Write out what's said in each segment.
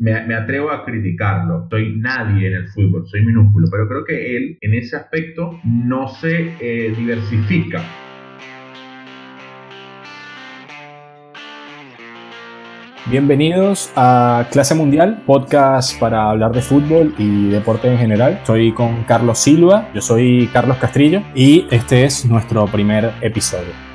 me, me, atrevo a criticarlo. Soy nadie en el fútbol, soy minúsculo, pero creo que él en ese aspecto no se eh, diversifica. Bienvenidos a Clase Mundial, podcast para hablar de fútbol y deporte en general. Soy con Carlos Silva, yo soy Carlos Castrillo y este es nuestro primer episodio.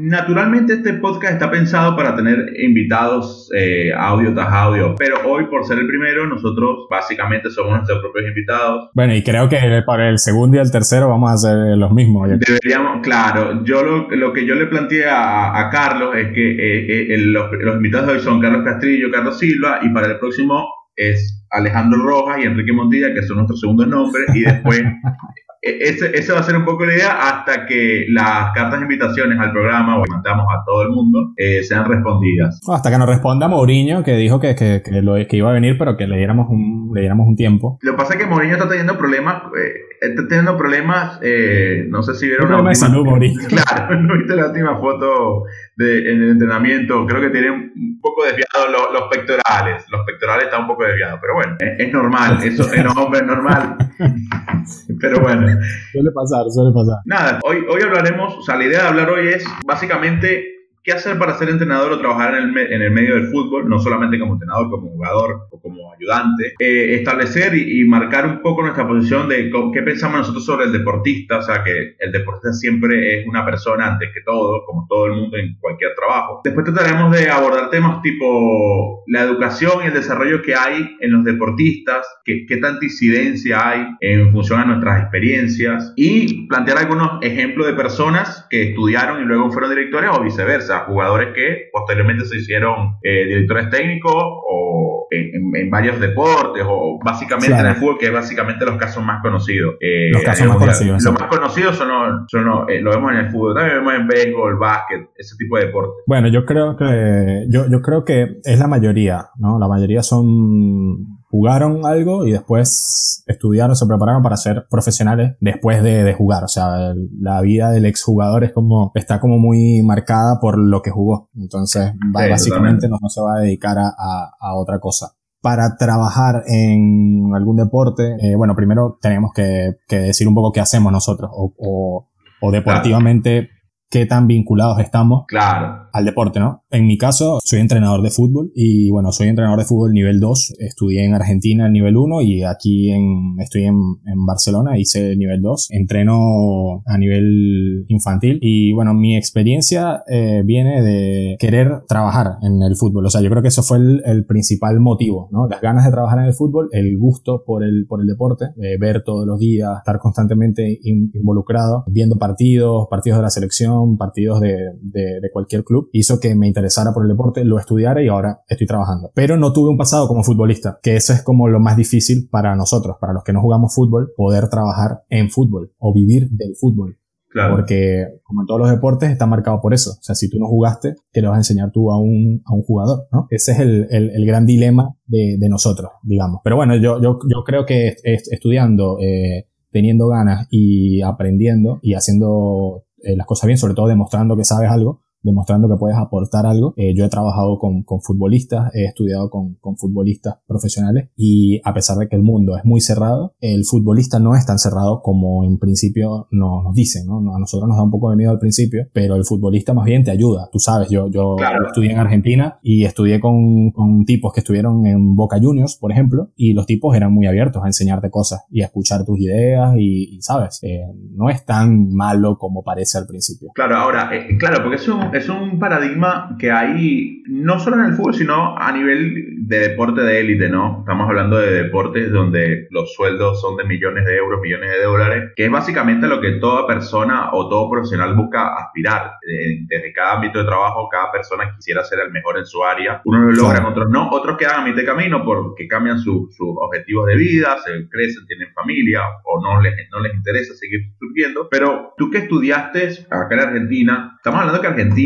Naturalmente este podcast está pensado para tener invitados eh, audio tras audio, pero hoy por ser el primero nosotros básicamente somos nuestros propios invitados. Bueno, y creo que para el segundo y el tercero vamos a hacer los mismos. Deberíamos, claro, yo lo, que yo le planteé a, Carlos es que eh, eh, los, los invitados de hoy son Carlos Castrillo, Carlos Silva y para el próximo es Alejandro Rojas y Enrique Montilla, que son nuestros segundos nombres, y después E, esa va a ser un poco la idea hasta que las cartas de invitaciones al programa, o mandamos a todo el mundo, eh, sean respondidas. hasta que nos responda Mourinho, que dijo que, que, que, lo, que iba a venir, pero que le diéramos un, le diéramos un tiempo. Lo que pasa es que Mourinho está teniendo problemas, eh, está teniendo problemas, eh, no sé si vieron la última, salud, Claro, no viste la última foto de, en el entrenamiento, creo que tiene un poco desviado los, pectorales, los pectorales están un poco desviados, pero bueno, es, normal, eso en hombre es normal. pero bueno. Suele pasar, suele pasar. Nada, hoy, hoy hablaremos, o sea, la idea de hablar hoy es básicamente qué hacer para ser entrenador o trabajar en el, en el medio del fútbol, no solamente como entrenador, como jugador o como ayudante. Eh, establecer y, marcar un poco nuestra posición de qué pensamos nosotros sobre el deportista, o sea, que el deportista siempre es una persona antes que todo, como todo el mundo en cualquier trabajo. Después trataremos de abordar temas tipo la educación y el desarrollo que hay en los deportistas, qué tanta incidencia hay en función a nuestras experiencias y plantear algunos ejemplos de personas que estudiaron y luego fueron directores o viceversa jugadores que posteriormente se hicieron eh, directores técnicos o en, varios deportes o básicamente en el fútbol, que es básicamente los casos más conocidos. Eh, los casos más conocidos. Los más conocidos son, los, eh, lo vemos en el fútbol, también vemos en béisbol, básquet, ese tipo de deportes. Bueno, yo creo que yo, yo creo que es la mayoría, ¿no? La mayoría son jugaron algo y después estudiaron, se prepararon para ser profesionales después de, jugar. O sea, la vida del exjugador es como, está como muy marcada por lo que jugó. Entonces, básicamente no, se va a dedicar a, otra cosa. Para trabajar en algún deporte, eh, bueno, primero tenemos que, decir un poco qué hacemos nosotros o, o, deportivamente qué tan vinculados estamos claro. al deporte, ¿no? En mi caso, soy entrenador de fútbol y bueno, soy entrenador de fútbol nivel 2. Estudié en Argentina el nivel 1 y aquí en, estoy en, en Barcelona, hice el nivel 2. Entreno a nivel infantil y bueno, mi experiencia eh, viene de querer trabajar en el fútbol. O sea, yo creo que eso fue el, el principal motivo, ¿no? Las ganas de trabajar en el fútbol, el gusto por el, por el deporte, eh, ver todos los días, estar constantemente involucrado, viendo partidos, partidos de la selección, partidos de, de, de cualquier club, hizo que me interesara por el deporte, lo estudiara y ahora estoy trabajando. Pero no tuve un pasado como futbolista, que eso es como lo más difícil para nosotros, para los que no jugamos fútbol, poder trabajar en fútbol o vivir del fútbol. Claro. Porque, como en todos los deportes, está marcado por eso. O sea, si tú no jugaste, ¿qué le vas a enseñar tú a un, a un jugador? ¿no? Ese es el, el, el gran dilema de, de, nosotros, digamos. Pero bueno, yo, yo, yo creo que estudiando, eh, teniendo ganas y aprendiendo y haciendo eh, las cosas bien, sobre todo demostrando que sabes algo, demostrando que puedes aportar algo. Eh, yo he trabajado con, con, futbolistas, he estudiado con, con, futbolistas profesionales y a pesar de que el mundo es muy cerrado, el futbolista no es tan cerrado como en principio nos, nos dicen, ¿no? A nosotros nos da un poco de miedo al principio, pero el futbolista más bien te ayuda. Tú sabes, yo, yo estudié en Argentina y estudié con, con tipos que estuvieron en Boca Juniors, por ejemplo, y los tipos eran muy abiertos a enseñarte cosas y a escuchar tus ideas y, sabes, eh, no es tan malo como parece al principio. Claro, ahora, eh, claro, porque eso es un paradigma que hay no solo en el fútbol, sino a nivel de deporte de élite, ¿no? Estamos hablando de deportes donde los sueldos son de millones de euros, millones de dólares, que es básicamente lo que toda persona o todo profesional busca aspirar. Desde cada ámbito de trabajo, cada persona quisiera ser el mejor en su área. Unos lo logran, otros no. Otros quedan a mitad de camino porque cambian sus objetivos de vida, se crecen, tienen familia o no les, no les interesa seguir surgiendo. Pero tú que estudiaste acá en Argentina, estamos hablando que Argentina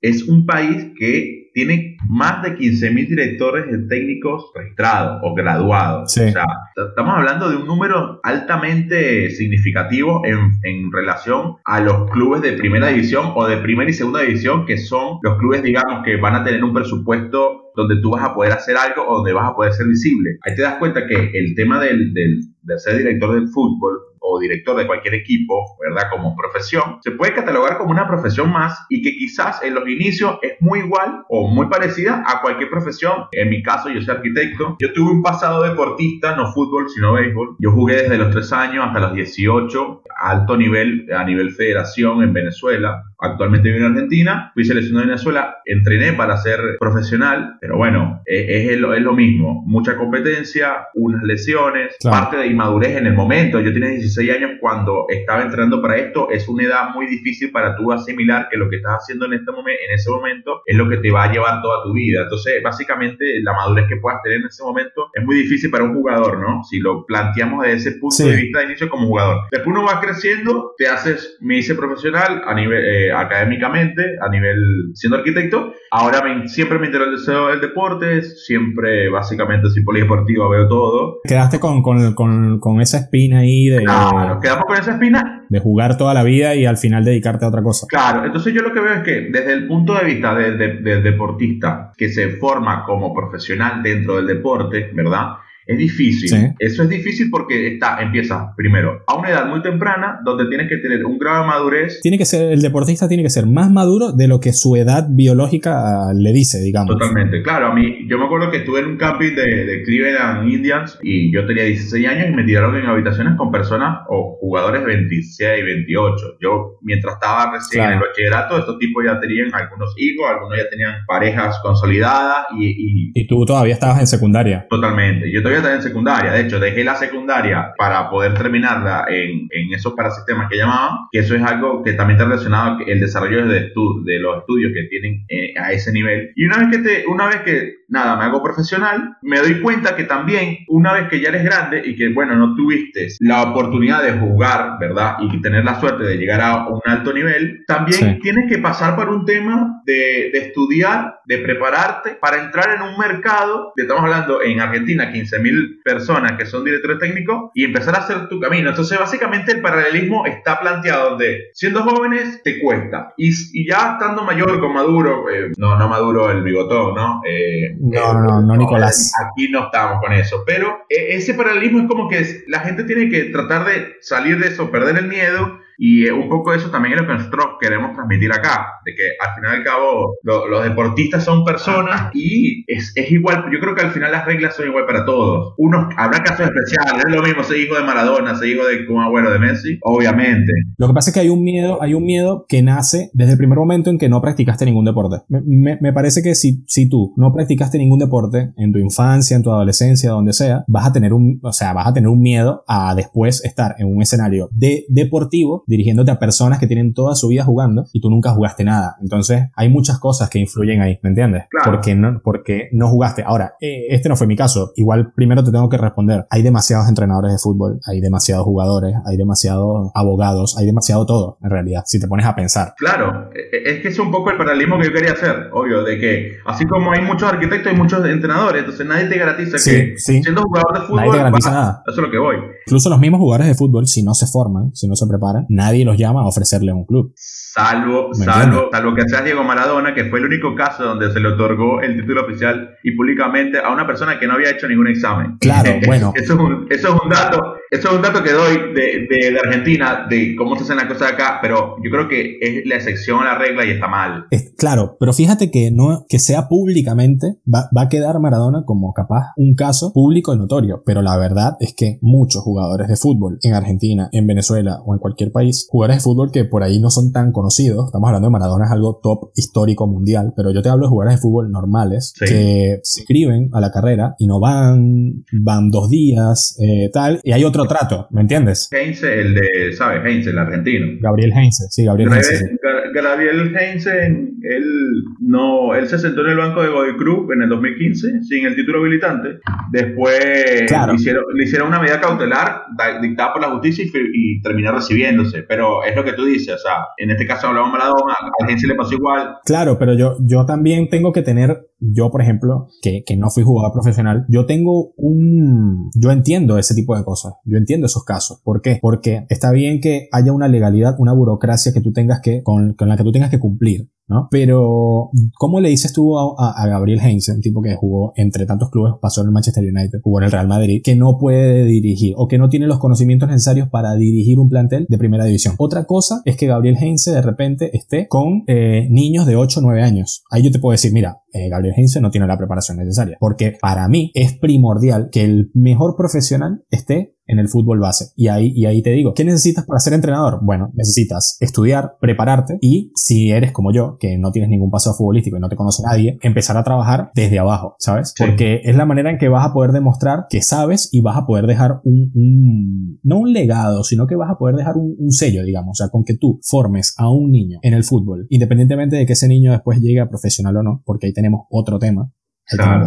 es un país que tiene más de 15.000 directores técnicos registrados o graduados. O sea, estamos hablando de un número altamente significativo en, en relación a los clubes de primera división o de primera y segunda división, que son los clubes, digamos, que van a tener un presupuesto donde tú vas a poder hacer algo o donde vas a poder ser visible. Ahí te das cuenta que el tema del, del, de ser director del fútbol o director de cualquier equipo, ¿verdad? Como profesión, se puede catalogar como una profesión más y que quizás en los inicios es muy igual o muy parecida a cualquier profesión. En mi caso, yo soy arquitecto. Yo tuve un pasado deportista, no fútbol, sino béisbol. Yo jugué desde los 3 años hasta los 18, alto nivel, a nivel federación en Venezuela. Actualmente vivo en Argentina, fui seleccionado en Venezuela, entrené para ser profesional, pero bueno, es, es, lo, es lo, mismo. Mucha competencia, unas lesiones, claro. parte de inmadurez en el momento. Yo tenía 16 años cuando estaba entrenando para esto. Es una edad muy difícil para tú asimilar que lo que estás haciendo en, este momento, en ese momento es lo que te va a llevar toda tu vida. Entonces, básicamente, la madurez que puedas tener en ese momento es muy difícil para un jugador, ¿no? Si lo planteamos desde ese punto sí. de vista de inicio como jugador. Después uno va creciendo, te haces, me hice profesional a nivel... Eh, académicamente, a nivel siendo arquitecto. Ahora me, siempre me interesó el deporte, siempre básicamente soy polideportivo, veo todo. Quedaste con, con, con, con esa espina ahí de... Claro, quedamos con esa espina. De jugar toda la vida y al final dedicarte a otra cosa. Claro, entonces yo lo que veo es que desde el punto de vista del de, de, deportista que se forma como profesional dentro del deporte, ¿verdad? Es difícil. Sí. Eso es difícil porque está, empieza primero a una edad muy temprana donde tienes que tener un grado de madurez. Tiene que ser, el deportista tiene que ser más maduro de lo que su edad biológica le dice, digamos. Totalmente. Claro, a mí, yo me acuerdo que estuve en un camping de, de Cleveland Indians y yo tenía 16 años y me tiraron en habitaciones con personas o jugadores de 26, 28. Yo, mientras estaba recién claro. en el bachillerato, estos tipos ya tenían algunos hijos, algunos ya tenían parejas consolidadas y. Y, y tú todavía estabas en secundaria. Totalmente. Yo todavía en secundaria. De hecho, dejé la secundaria para poder terminarla en, en esos parasistemas que llamaban, que eso es algo que también está relacionado el desarrollo de los estudios que tienen eh, a ese nivel. Y una vez que te, una vez que nada, me hago profesional, me doy cuenta que también una vez que ya eres grande y que bueno, no tuviste la oportunidad de jugar, ¿verdad? Y tener la suerte de llegar a un alto nivel, también sí. tienes que pasar por un tema de, de estudiar, de prepararte para entrar en un mercado, estamos hablando en Argentina, 15 mil personas que son directores técnicos y empezar a hacer tu camino. Entonces, básicamente el paralelismo está planteado donde siendo jóvenes te cuesta y, y ya estando mayor con Maduro, eh, no, no Maduro el bigotón, ¿no? Eh, no, no, no, no, Nicolás. Aquí no estamos con eso, pero eh, ese paralelismo es como que la gente tiene que tratar de salir de eso, perder el miedo y un poco eso también es lo que nosotros queremos transmitir acá, de que al final y al cabo lo, los deportistas son personas y es, es, igual, yo creo que al final las reglas son igual para todos. Unos, habrá casos especiales, es lo mismo ser hijo de Maradona, ser hijo de un abuelo de Messi, obviamente. Lo que pasa es que hay un miedo, hay un miedo que nace desde el primer momento en que no practicaste ningún deporte. Me, me, me parece que si, si tú no practicaste ningún deporte en tu infancia, en tu adolescencia, donde sea, vas a tener un, o sea, vas a tener un miedo a después estar en un escenario de deportivo dirigiéndote a personas que tienen toda su vida jugando y tú nunca jugaste nada. Entonces, hay muchas cosas que influyen ahí, ¿me entiendes? Claro. Porque no, porque no jugaste. Ahora, eh, este no fue mi caso. Igual primero te tengo que responder. Hay demasiados entrenadores de fútbol, hay demasiados jugadores, hay demasiados abogados, hay demasiado todo, en realidad, si te pones a pensar. Claro, es que es un poco el paralelismo que yo quería hacer, obvio, de que así como hay muchos arquitectos, hay muchos entrenadores, entonces nadie te garantiza sí, que sí. siendo jugador de fútbol, nadie te garantiza nada. Eso es lo que voy. Incluso los mismos jugadores de fútbol, si no se forman, si no se preparan, nadie los llama a ofrecerle un club. Salvo, salvo, salvo que sea Diego Maradona, que fue el único caso donde se le otorgó el título oficial y públicamente a una persona que no había hecho ningún examen. Claro, bueno. eso, es un, eso es un dato, eso es un dato que doy de, de, de, Argentina, de cómo se hacen las cosas acá, pero yo creo que es la excepción a la regla y está mal. Es, claro, pero fíjate que no, que sea públicamente, va, va a quedar Maradona como capaz un caso público y notorio, pero la verdad es que muchos jugadores de fútbol en Argentina, en Venezuela o en cualquier país, jugadores de fútbol que por ahí no son tan conocidos, estamos hablando de Maradona es algo top histórico mundial, pero yo te hablo de jugadores de fútbol normales sí. que se inscriben a la carrera y no van, van dos días, eh, tal, y hay otros otro trato, ¿me entiendes? Heinze, el de, ¿sabes? Heinze, el argentino. Gabriel Heinze, sí, Gabriel Heinze. Gabriel Heinze, él, no, él se sentó en el banco de Godoy Cruz en el 2015 sin el título habilitante. Después le, hicieron, una medida cautelar dictada por la justicia y, terminó recibiéndose. Pero es lo que tú dices, o sea, en este caso hablamos Maradona, a Heinze le pasó igual. Claro, pero yo, yo también tengo que tener yo, por ejemplo, que, que, no fui jugador profesional, yo tengo un... Yo entiendo ese tipo de cosas, yo entiendo esos casos. ¿Por qué? Porque está bien que haya una legalidad, una burocracia que tú tengas que, con, la que tú tengas que cumplir. ¿no? Pero, ¿cómo le dices tú a, Gabriel Heinze, un tipo que jugó entre tantos clubes, pasó en el Manchester United, jugó en el Real Madrid, que no puede dirigir o que no tiene los conocimientos necesarios para dirigir un plantel de primera división? Otra cosa es que Gabriel Heinze de repente esté con eh, niños de 8 o 9 años. Ahí yo te puedo decir, mira, eh, Gabriel Heinze no tiene la preparación necesaria, porque para mí es primordial que el mejor profesional esté en el fútbol base. Y ahí, y ahí te digo, ¿qué necesitas para ser entrenador? Bueno, necesitas estudiar, prepararte y si eres como yo, que no tienes ningún pasado futbolístico y no te conoce nadie, empezar a trabajar desde abajo, ¿sabes? Porque es la manera en que vas a poder demostrar que sabes y vas a poder dejar un, no un legado, sino que vas a poder dejar un, sello, digamos, o sea, con que tú formes a un niño en el fútbol, independientemente de que ese niño después llegue a profesional o no, porque ahí tenemos otro tema,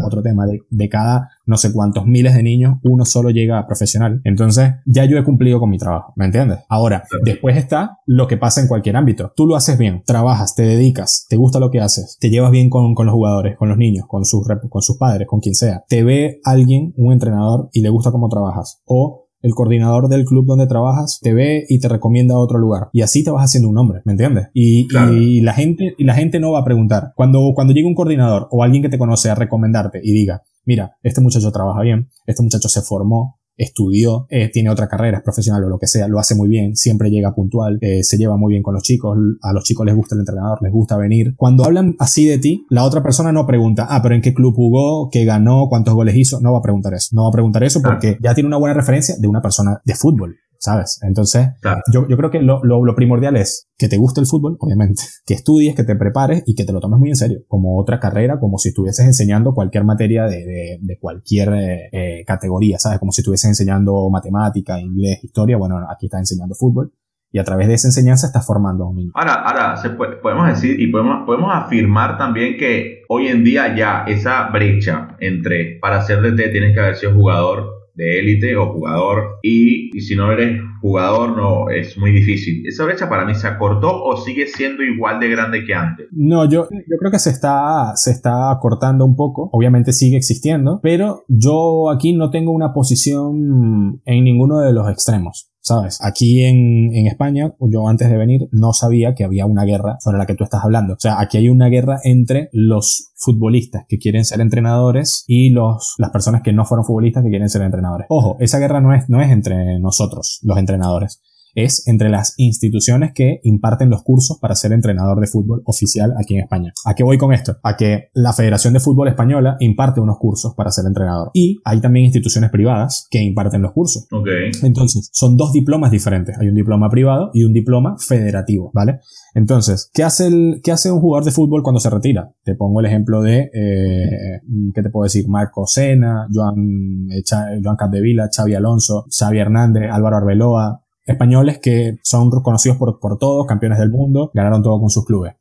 otro tema de, de, cada no sé cuántos miles de niños, uno solo llega a profesional. Entonces, ya yo he cumplido con mi trabajo, ¿me entiendes? Ahora, después está lo que pasa en cualquier ámbito. Tú lo haces bien, trabajas, te dedicas, te gusta lo que haces, te llevas bien con, con los jugadores, con los niños, con sus, con sus padres, con quien sea. Te ve alguien, un entrenador, y le gusta cómo trabajas. O el coordinador del club donde trabajas te ve y te recomienda a otro lugar. Y así te vas haciendo un nombre, ¿me entiendes? Y, y, la gente, y la gente no va a preguntar. Cuando, cuando llega un coordinador o alguien que te conoce a recomendarte y diga, mira, este muchacho trabaja bien, este muchacho se formó, estudió, eh, tiene otra carrera, es profesional o lo que sea, lo hace muy bien, siempre llega puntual, eh, se lleva muy bien con los chicos, a los chicos les gusta el entrenador, les gusta venir. Cuando hablan así de ti, la otra persona no pregunta, ah, pero en qué club jugó, qué ganó, cuántos goles hizo, no va a preguntar eso, no va a preguntar eso porque ya tiene una buena referencia de una persona de fútbol. ¿Sabes? Entonces, yo, yo, creo que lo, lo, lo, primordial es que te guste el fútbol, obviamente, que estudies, que te prepares y que te lo tomes muy en serio, como otra carrera, como si estuvieses enseñando cualquier materia de, de, de cualquier eh, eh categoría, ¿sabes? Como si estuvieses enseñando matemática, inglés, historia, bueno, aquí estás enseñando fútbol. Y a través de esa enseñanza estás formando a un niño. Ahora, ahora se puede, podemos decir y podemos, podemos afirmar también que hoy en día ya esa brecha entre para ser DT tienes que haber sido jugador de élite o jugador y, y, si no eres jugador no es muy difícil. ¿Esa brecha para mí se acortó o sigue siendo igual de grande que antes? No, yo, yo creo que se está, se está acortando un poco. Obviamente sigue existiendo, pero yo aquí no tengo una posición en ninguno de los extremos. ¿Sabes? Aquí en, en, España, yo antes de venir no sabía que había una guerra sobre la que tú estás hablando. O sea, aquí hay una guerra entre los futbolistas que quieren ser entrenadores y los, las personas que no fueron futbolistas que quieren ser entrenadores. Ojo, esa guerra no es, no es entre nosotros, los entrenadores es entre las instituciones que imparten los cursos para ser entrenador de fútbol oficial aquí en España. ¿A qué voy con esto? A que la Federación de Fútbol Española imparte unos cursos para ser entrenador. Y hay también instituciones privadas que imparten los cursos. Okay. Entonces, son dos diplomas diferentes. Hay un diploma privado y un diploma federativo, ¿vale? Entonces, ¿qué hace, el, qué hace un jugador de fútbol cuando se retira? Te pongo el ejemplo de, eh, ¿qué te puedo decir? Marco Sena, Joan, eh, Joan Capdevila, Xavi Alonso, Xavi Hernández, Álvaro Arbeloa, españoles que son conocidos por, por todos, campeones del mundo, ganaron todo con sus clubes.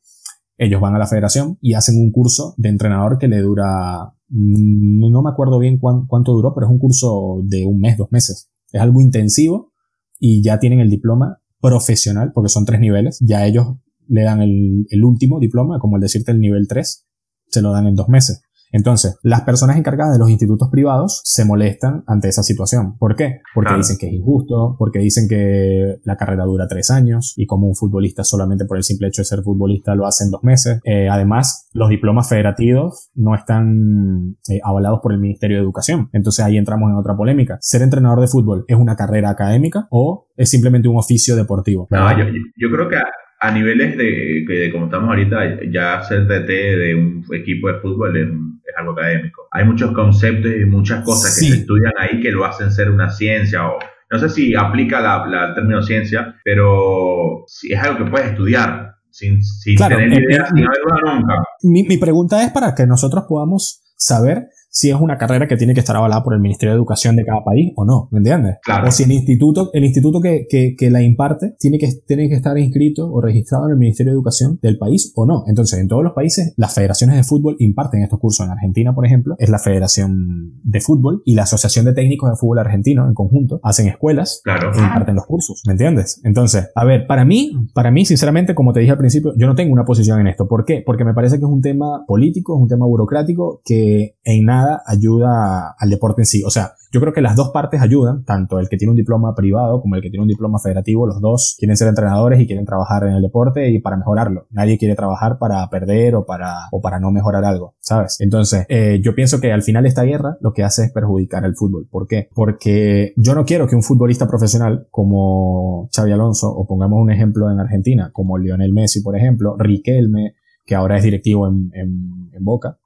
Ellos van a la federación y hacen un curso de entrenador que le dura, mm, no me acuerdo bien cuánto duró, pero es un curso de un mes, dos meses. Es algo intensivo y ya tienen el diploma profesional, porque son tres niveles. Ya ellos le dan el, el último diploma, como el decirte el nivel 3, se lo dan en dos meses. Entonces, las personas encargadas de los institutos privados se molestan ante esa situación. ¿Por qué? Porque dicen que es injusto, porque dicen que la carrera dura tres años y como un futbolista solamente por el simple hecho de ser futbolista lo hace en dos meses. Eh, además, los diplomas federativos no están eh, avalados por el Ministerio de Educación. Entonces ahí entramos en otra polémica. ¿Ser entrenador de fútbol es una carrera académica o es simplemente un oficio deportivo? No, yo, yo creo que a niveles de, que como estamos ahorita, ya ser DT de un equipo de fútbol es, algo académico. Hay muchos conceptos y muchas cosas que se estudian ahí que lo hacen ser una ciencia o no sé si aplica la, la término ciencia, pero es algo que puedes estudiar sin, sin tener idea, sin haber nunca. Mi, mi pregunta es para que nosotros podamos saber si es una carrera que tiene que estar avalada por el Ministerio de Educación de cada país o no, ¿me entiendes? Claro. O si el instituto, el instituto que, que, que la imparte tiene que, tiene que estar inscrito o registrado en el Ministerio de Educación del país o no. Entonces, en todos los países, las federaciones de fútbol imparten estos cursos. En Argentina, por ejemplo, es la Federación de Fútbol y la Asociación de Técnicos de Fútbol Argentino en conjunto hacen escuelas Claro. e imparten los cursos, ¿me entiendes? Entonces, a ver, para mí, para mí, sinceramente, como te dije al principio, yo no tengo una posición en esto. ¿Por qué? Porque me parece que es un tema político, es un tema burocrático que en nada ayuda al deporte en sí. O sea, yo creo que las dos partes ayudan, tanto el que tiene un diploma privado como el que tiene un diploma federativo, los dos quieren ser entrenadores y quieren trabajar en el deporte y para mejorarlo. Nadie quiere trabajar para perder o para, o para no mejorar algo, ¿sabes? Entonces, eh, yo pienso que al final esta guerra lo que hace es perjudicar al fútbol. ¿Por qué? Porque yo no quiero que un futbolista profesional como Xavi Alonso, o pongamos un ejemplo en Argentina, como Lionel Messi, por ejemplo, Riquelme, que ahora es directivo en, en, en Boca,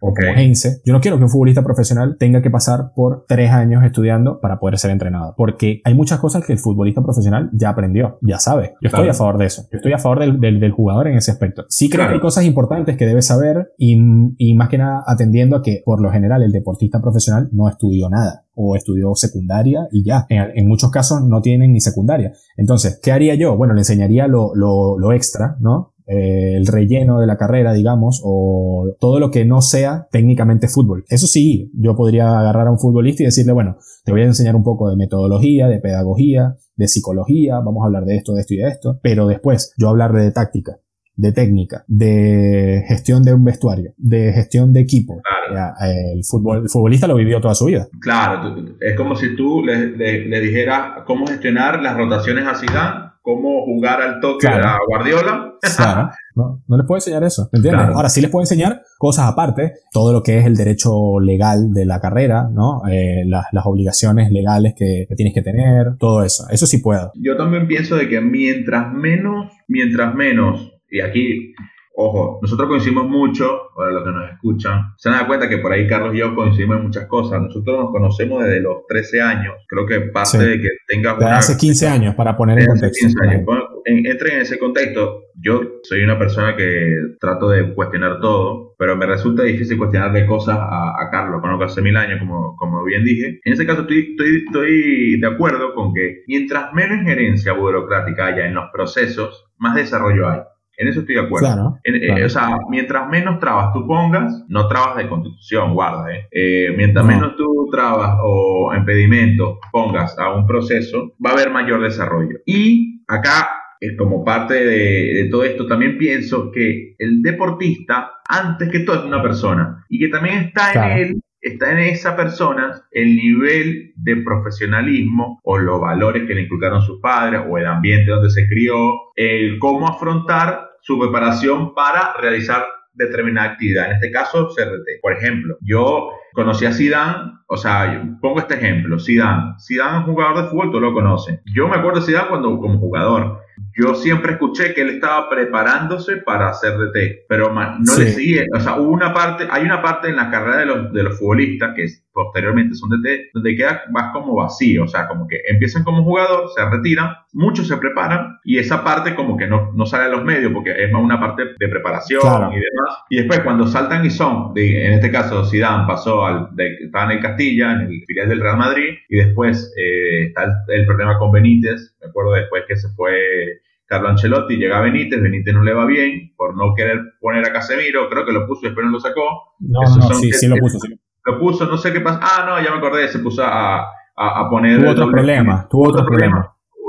o como. Heinze. Yo no quiero que un futbolista profesional tenga que pasar por tres años estudiando para poder ser entrenador. Porque hay muchas cosas que el futbolista profesional ya aprendió, ya sabe. Yo estoy Claro. a favor de eso. Yo estoy a favor del, del- del jugador en ese aspecto. Sí creo Claro. que hay cosas importantes que debe saber y, y más que nada atendiendo a que por lo general el deportista profesional no estudió nada o estudió secundaria y ya. En, en muchos casos no tienen ni secundaria. Entonces, ¿qué haría yo? Bueno, le enseñaría lo, lo, lo extra, ¿no? Eh, el relleno de la carrera, digamos, o todo lo que no sea técnicamente fútbol. Eso sí, yo podría agarrar a un futbolista y decirle, bueno, te voy a enseñar un poco de metodología, de pedagogía, de psicología, vamos a hablar de esto, de esto y de esto, pero después yo hablarle de táctica, de técnica, de gestión de un vestuario, de gestión de equipo. Claro. El, futbolista lo vivió toda su vida. Claro, es como si tú le, le- le dijeras cómo gestionar las rotaciones a Zidane, cómo jugar al toque Claro. a Guardiola. Claro. No, no les puedo enseñar eso, ¿me entiendes? Claro. Ahora sí les puedo enseñar cosas aparte, todo lo que es el derecho legal de la carrera, ¿no? Eh, las, las obligaciones legales que, que tienes que tener, todo eso. Eso sí puedo. Yo también pienso de que mientras menos, mientras menos, y aquí, ojo, nosotros coincidimos mucho, para los que nos escuchan, se dan cuenta que por ahí Carlos y yo coincidimos en muchas cosas. Nosotros nos conocemos desde los 13 años. Creo que parte Sí. de que tengas De una... hace 15 años, para poner en contexto. 15 años. Pon- en- Entren en ese contexto. Yo soy una persona que trato de cuestionar todo, pero me resulta difícil cuestionarle cosas a, a Carlos. Conozco hace mil años, como, como bien dije. En ese caso, estoy, estoy, estoy de acuerdo con que mientras menos injerencia burocrática haya en los procesos, más desarrollo hay. En eso estoy de acuerdo. Claro. En- eh, claro. o sea, mientras menos trabas tú pongas, no trabas de constitución, guarda, ¿eh? Eh, mientras No. menos tú trabas o impedimentos pongas a un proceso, va a haber mayor desarrollo. Y acá, eh, como parte de, de todo esto, también pienso que el deportista, antes que todo, es una persona y que también está Claro. en él. Está en esa persona el nivel de profesionalismo o los valores que le inculcaron sus padres o el ambiente donde se crió, el cómo afrontar su preparación para realizar determinada actividad. En este caso, CRT. Por ejemplo, yo conocí a Zidane, o sea, yo pongo este ejemplo, Zidane. Zidane es un jugador de fútbol, tú lo conoces. Yo me acuerdo de Zidane cuando como jugador. Yo siempre escuché que él estaba preparándose para hacer DT, pero no Sí. le seguía. O sea, hubo una parte, hay una parte en la carrera de los, de los futbolistas que posteriormente son DT, donde queda más como vacío. O sea, como que empiezan como jugador, se retiran, muchos se preparan y esa parte como que no, no sale a los medios porque es más una parte de preparación Claro. y demás. Y después cuando saltan y son, de- en este caso Zidane pasó al, de, estaba en el Castilla, en el filial del Real Madrid, y después eh, está el, el problema con Benítez, me acuerdo después que se fue Carlo Ancelotti, llega Benítez, Benítez no le va bien por no querer poner a Casemiro, creo que lo puso y después no lo sacó, No, esos no, sí, que- sí lo puso. sí. lo puso, no sé qué pasa, ah, no, ya me acordé, se puso a, a, a poner... Tuvo otros problemas, tuvo otros problemas.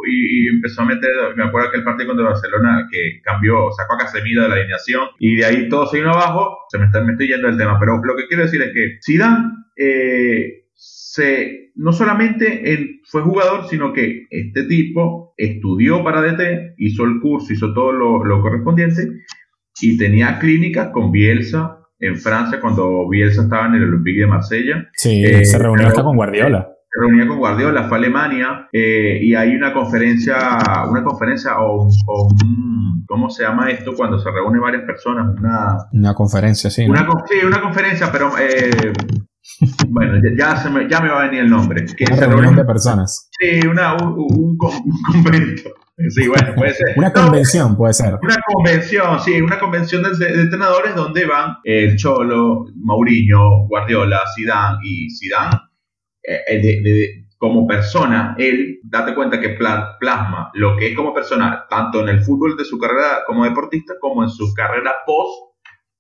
Y, y empezó a meter, me acuerdo que el partido contra Barcelona que cambió, sacó a Casemiro de la alineación y de ahí todo se vino abajo, se me, está, me estoy yendo del tema, pero lo que quiero decir es que Zidane eh, se, no solamente en- fue jugador, sino que este tipo estudió para DT, hizo el curso, hizo todo lo, lo correspondiente y tenía clínicas con Bielsa en Francia cuando Bielsa estaba en el Olympique de Marsella Sí, Eh, se reunió hasta con Guardiola. Se reunía con Guardiola, fue a Alemania eh, y hay una conferencia, una conferencia o un, o ¿cómo se llama esto? Cuando se reúnen varias personas, una, Una conferencia, sí. una, sí, una conferencia, pero eh, bueno, ya, se me, ya me va a venir el nombre. Que Una se reunión de personas. Sí, una, un, un un convento. Sí, bueno, puede ser. una convención, puede ser. Una convención, sí, una convención de, de, entrenadores donde van el Cholo, Mourinho, Guardiola, Zidane y Zidane eh, eh, de, de, como persona, él, date cuenta que plasma lo que es como persona, tanto en el fútbol de su carrera como deportista, como en su carrera post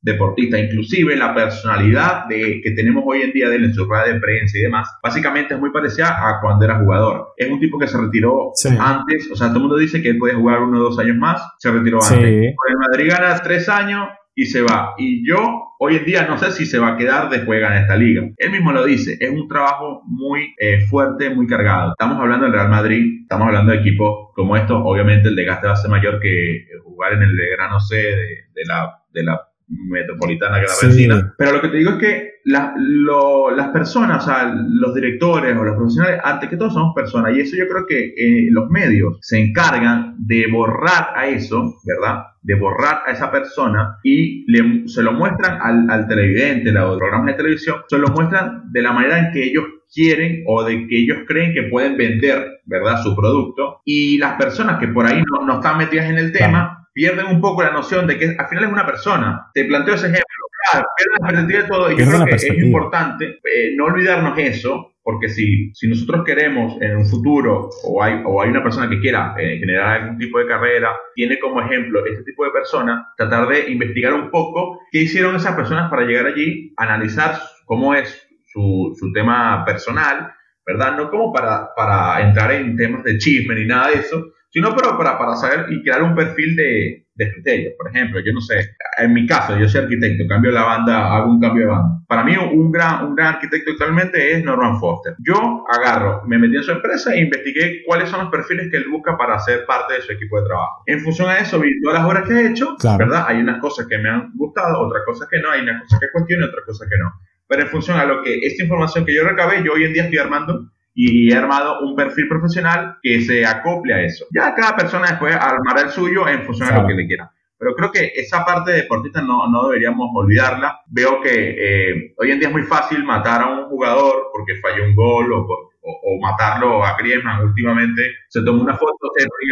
deportista, inclusive la personalidad de, que tenemos hoy en día de él en su rueda de prensa y demás, básicamente es muy parecida a cuando era jugador. Es un tipo que se retiró antes, o sea, todo el mundo dice que él puede jugar uno o dos años más, se retiró antes. El Madrid gana tres años y se va. Y yo hoy en día no sé si se va a quedar después de ganar esta liga. Él mismo lo dice, es un trabajo muy eh, fuerte, muy cargado. Estamos hablando del Real Madrid, estamos hablando de equipos como estos, obviamente el desgaste va a ser mayor que jugar en el grano C de, de la, de la metropolitana que la vecina. Pero lo que te digo es que las personas, o sea, los directores o los profesionales, antes que todo somos personas. Y eso yo creo que eh, los medios se encargan de borrar a eso, ¿verdad? De borrar a esa persona y se lo muestran al, al televidente, los programas de televisión, se lo muestran de la manera en que ellos quieren o de que ellos creen que pueden vender, ¿verdad? Su producto. Y las personas que por ahí no, no están metidas en el tema, pierden un poco la noción de que al final es una persona. Te planteo ese ejemplo. Claro, la perspectiva de todo. Y yo creo que es importante eh, no olvidarnos eso, porque si, si nosotros queremos en un futuro, o hay, o hay una persona que quiera eh, generar algún tipo de carrera, tiene como ejemplo este tipo de personas, tratar de investigar un poco qué hicieron esas personas para llegar allí, analizar cómo es su, su tema personal, ¿verdad? No como para, para entrar en temas de chisme ni nada de eso, sino para, para, para saber y crear un perfil de, de criterio. Por ejemplo, yo no sé, en mi caso, yo soy arquitecto, cambio la banda, hago un cambio de banda. Para mí, un gran, un gran arquitecto actualmente es Norman Foster. Yo agarro, me metí en su empresa e investigué cuáles son los perfiles que él busca para ser parte de su equipo de trabajo. En función a eso, vi todas las obras que he hecho, ¿verdad? Hay unas cosas que me han gustado, otras cosas que no, hay unas cosas que cuestiono y otras cosas que no. Pero en función a lo que esta información que yo recabé, yo hoy en día estoy armando y he armado un perfil profesional que se acople a eso. Ya cada persona después armará el suyo en función a lo que le quiera. Pero creo que esa parte deportista no, no deberíamos olvidarla. Veo que eh, hoy en día es muy fácil matar a un jugador porque falló un gol o por o, matarlo a Griezmann últimamente, se tomó una foto,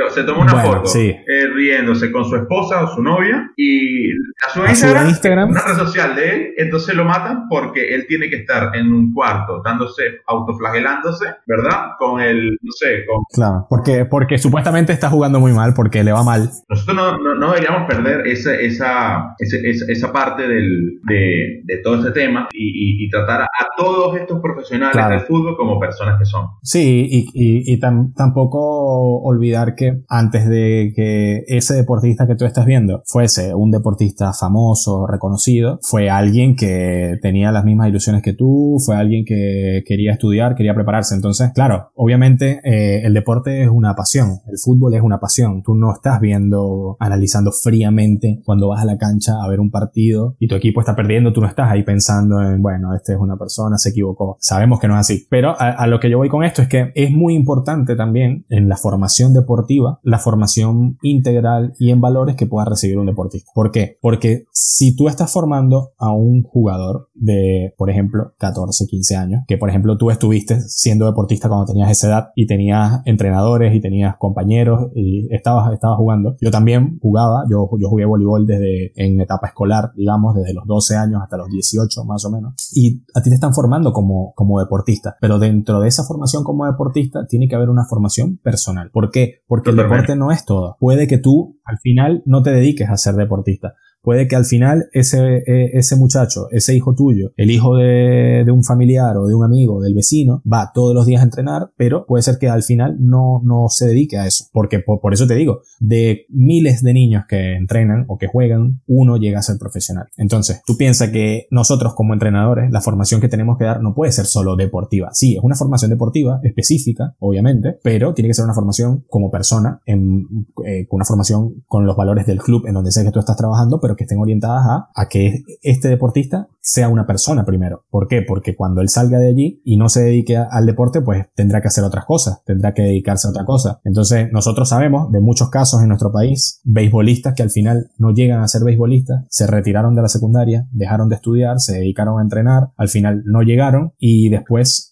se, tomó una foto eh, riéndose con su esposa o su novia y a su Instagram, una red social de él, entonces lo matan porque él tiene que estar en un cuarto dándose, autoflagelándose, ¿verdad? Con el, no sé, con... Claro, porque, porque supuestamente está jugando muy mal, porque le va mal. Nosotros no, no, deberíamos perder esa, esa, esa, parte del, de, de, todo este tema y, y, tratar a, todos estos profesionales del fútbol como personas que Sí, y, y, tampoco olvidar que antes de que ese deportista que tú estás viendo fuese un deportista famoso, reconocido, fue alguien que tenía las mismas ilusiones que tú, fue alguien que quería estudiar, quería prepararse. Entonces, claro, obviamente eh, el deporte es una pasión, el fútbol es una pasión. Tú no estás viendo, analizando fríamente cuando vas a la cancha a ver un partido y tu equipo está perdiendo, tú no estás ahí pensando en, bueno, este es una persona, se equivocó. Sabemos que no es así. Pero a lo que yo voy con esto es que es muy importante también en la formación deportiva, la formación integral y en valores que pueda recibir un deportista. ¿Por qué? Porque si tú estás formando a un jugador de, por ejemplo, 14, 15 años, que por ejemplo tú estuviste siendo deportista cuando tenías esa edad y tenías entrenadores y tenías compañeros y estabas, estabas jugando. Yo también jugaba, yo, yo jugué voleibol desde en etapa escolar, digamos, desde los 12 años hasta los 18 más o menos. Y a ti te están formando como, como deportista, pero dentro de esa formación como deportista tiene que haber una formación personal. ¿Por qué? Porque el deporte no es todo. Puede que tú al final no te dediques a ser deportista, puede que al final ese, e, ese muchacho, ese hijo tuyo, el hijo de, de, un familiar o de un amigo, del vecino, va todos los días a entrenar, pero puede ser que al final no, no se dedique a eso. Porque por, eso te digo, de miles de niños que entrenan o que juegan, uno llega a ser profesional. Entonces, tú piensas que nosotros como entrenadores, la formación que tenemos que dar no puede ser solo deportiva. Sí, es una formación deportiva específica, obviamente, pero tiene que ser una formación como persona, en, eh, una formación con los valores del club en donde sé que tú estás trabajando, pero que estén orientadas a, que este deportista sea una persona primero. ¿Por qué? Porque cuando él salga de allí y no se dedique al deporte, pues tendrá que hacer otras cosas, tendrá que dedicarse a otra cosa. Entonces, nosotros sabemos de muchos casos en nuestro país, beisbolistas que al final no llegan a ser beisbolistas, se retiraron de la secundaria, dejaron de estudiar, se dedicaron a entrenar, al final no llegaron y después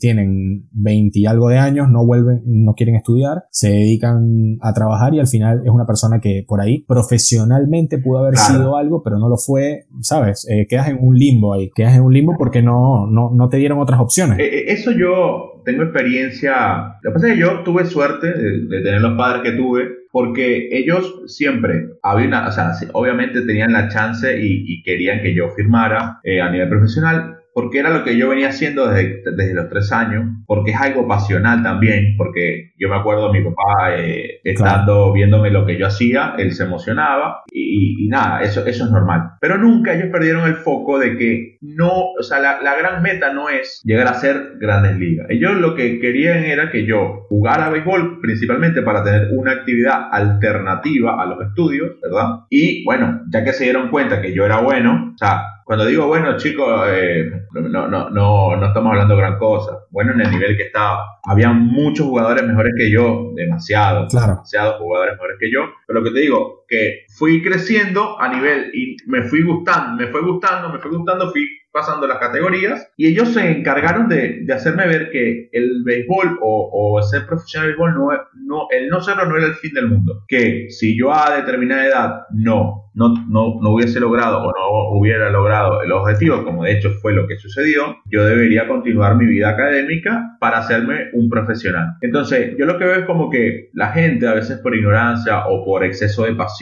tienen 20 y algo de años, no vuelven, no quieren estudiar, se dedican a trabajar y al final es una persona que por ahí profesionalmente pudo haber sido algo, pero no lo fue, ¿sabes? Eh, quedas en un limbo ahí, quedas en un limbo porque no, no, no te dieron otras opciones. Eh, eh, eso yo tengo experiencia, lo que pasa es que yo tuve suerte de, tener los padres que tuve, porque ellos siempre, había una, o sea, obviamente tenían la chance y, querían que yo firmara a nivel profesional, porque era lo que yo venía haciendo desde, desde, los tres años, porque es algo pasional también, porque yo me acuerdo mi papá eh, estando viéndome lo que yo hacía, él se emocionaba y, nada, eso, eso es normal. Pero nunca ellos perdieron el foco de que no, o sea, la, la, gran meta no es llegar a ser grandes ligas. Ellos lo que querían era que yo jugara béisbol principalmente para tener una actividad alternativa a los estudios, ¿verdad? Y bueno, ya que se dieron cuenta que yo era bueno, o sea, cuando digo bueno, chicos, eh, no, no, no, no estamos hablando de gran cosa. Bueno, en el nivel que estaba. Había muchos jugadores mejores que yo, demasiados, demasiados jugadores mejores que yo. Pero lo que te digo, que fui creciendo a nivel y me fui gustando, me fue gustando, me fue gustando, fui pasando las categorías y ellos se encargaron de, de hacerme ver que el béisbol o, o, ser profesional de béisbol no, no, el no serlo no era el fin del mundo. Que si yo a determinada edad no, no, no, no hubiese logrado o no hubiera logrado el objetivo, como de hecho fue lo que sucedió, yo debería continuar mi vida académica para hacerme un profesional. Entonces, yo lo que veo es como que la gente, a veces por ignorancia o por exceso de pasión,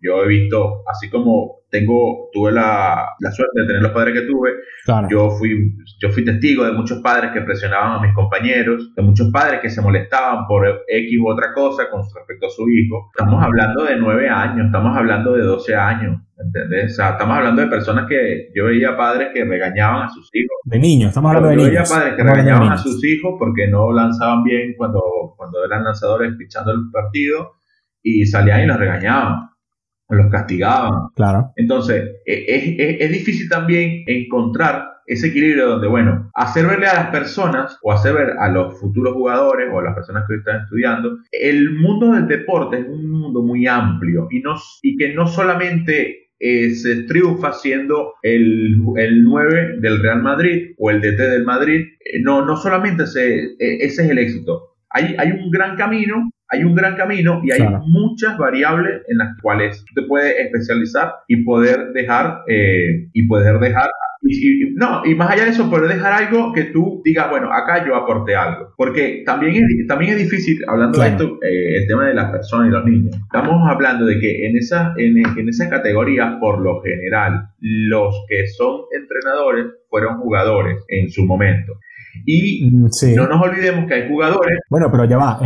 yo he visto, así como tengo, tuve la, la suerte de tener los padres que tuve, yo, fui, yo fui testigo de muchos padres que presionaban a mis compañeros, de muchos padres que se molestaban por X u otra cosa con respecto a su hijo. Estamos hablando de 9 años, estamos hablando de 12 años. ¿Entendés? O sea, estamos hablando de personas que yo veía padres que regañaban a sus hijos. De niños, estamos hablando de niños. Yo veía padres que regañaban a sus hijos porque no lanzaban bien cuando, cuando eran lanzadores pichando el partido y salían y los regañaban los castigaban. Claro. Entonces, e, es, es, difícil también encontrar ese equilibrio donde, bueno, hacer verle a las personas o hacer ver a los futuros jugadores o a las personas que hoy están estudiando, el mundo del deporte es un mundo muy amplio y, no, y que no solamente eh, se triunfa siendo el, el, 9 del Real Madrid o el DT del Madrid, eh, no, no solamente se, eh, ese es el éxito. Hay, hay un gran camino hay un gran camino y hay muchas variables en las cuales te puedes especializar y poder dejar eh, y poder dejar y, no, y más allá de eso, poder dejar algo que tú digas, bueno, acá yo aporté algo. Porque también es, también es difícil, hablando de esto, eh, el tema de las personas y los niños. Estamos hablando de que en esa, en, en esa categoría, por lo general, los que son entrenadores fueron jugadores en su momento. Y mm, no nos olvidemos que hay jugadores. Bueno, pero ya va,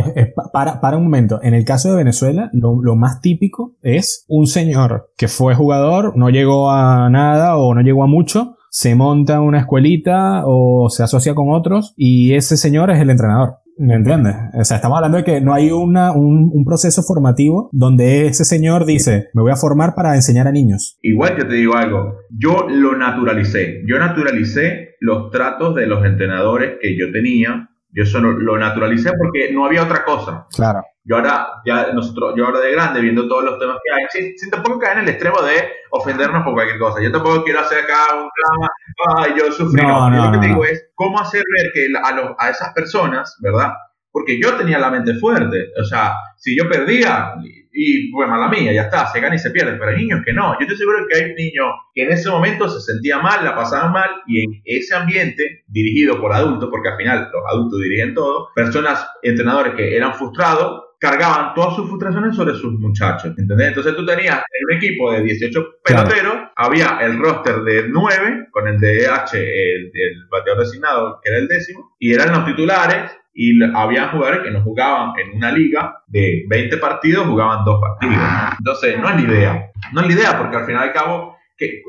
para, para, un momento. En el caso de Venezuela, lo, lo, más típico es un señor que fue jugador, no llegó a nada o no llegó a mucho, se monta una escuelita o se asocia con otros y ese señor es el entrenador. ¿Me entiendes? O sea, estamos hablando de que no hay una, un, un, proceso formativo donde ese señor dice, me voy a formar para enseñar a niños. Igual que te digo algo, yo lo naturalicé. Yo naturalicé los tratos de los entrenadores que yo tenía. Yo eso lo naturalicé porque no había otra cosa. Claro. Yo ahora, ya nosotros, yo ahora de grande, viendo todos los temas que hay, sin, tampoco caer en el extremo de ofendernos por cualquier cosa. Yo tampoco quiero hacer acá un drama, ay, yo sufrí. No, no, lo que te digo es cómo hacer ver que a, a esas personas, ¿verdad? Porque yo tenía la mente fuerte. O sea, si yo perdía, y pues mala mía, ya está, se gana y se pierde, pero hay niños que no. Yo estoy seguro que hay niños que en ese momento se sentían mal, la pasaban mal, y en ese ambiente, dirigido por adultos, porque al final los adultos dirigen todo, personas, entrenadores que eran frustrados, cargaban todas sus frustraciones sobre sus muchachos, ¿entendés? Entonces tú tenías en un equipo de 18 peloteros, había el roster de 9, con el DH, el, el bateador designado, que era el décimo, y eran los titulares, y había jugadores que no jugaban en una liga de 20 partidos, jugaban dos partidos. Entonces, no es la idea. No es la idea, porque al final y al cabo, que, eh,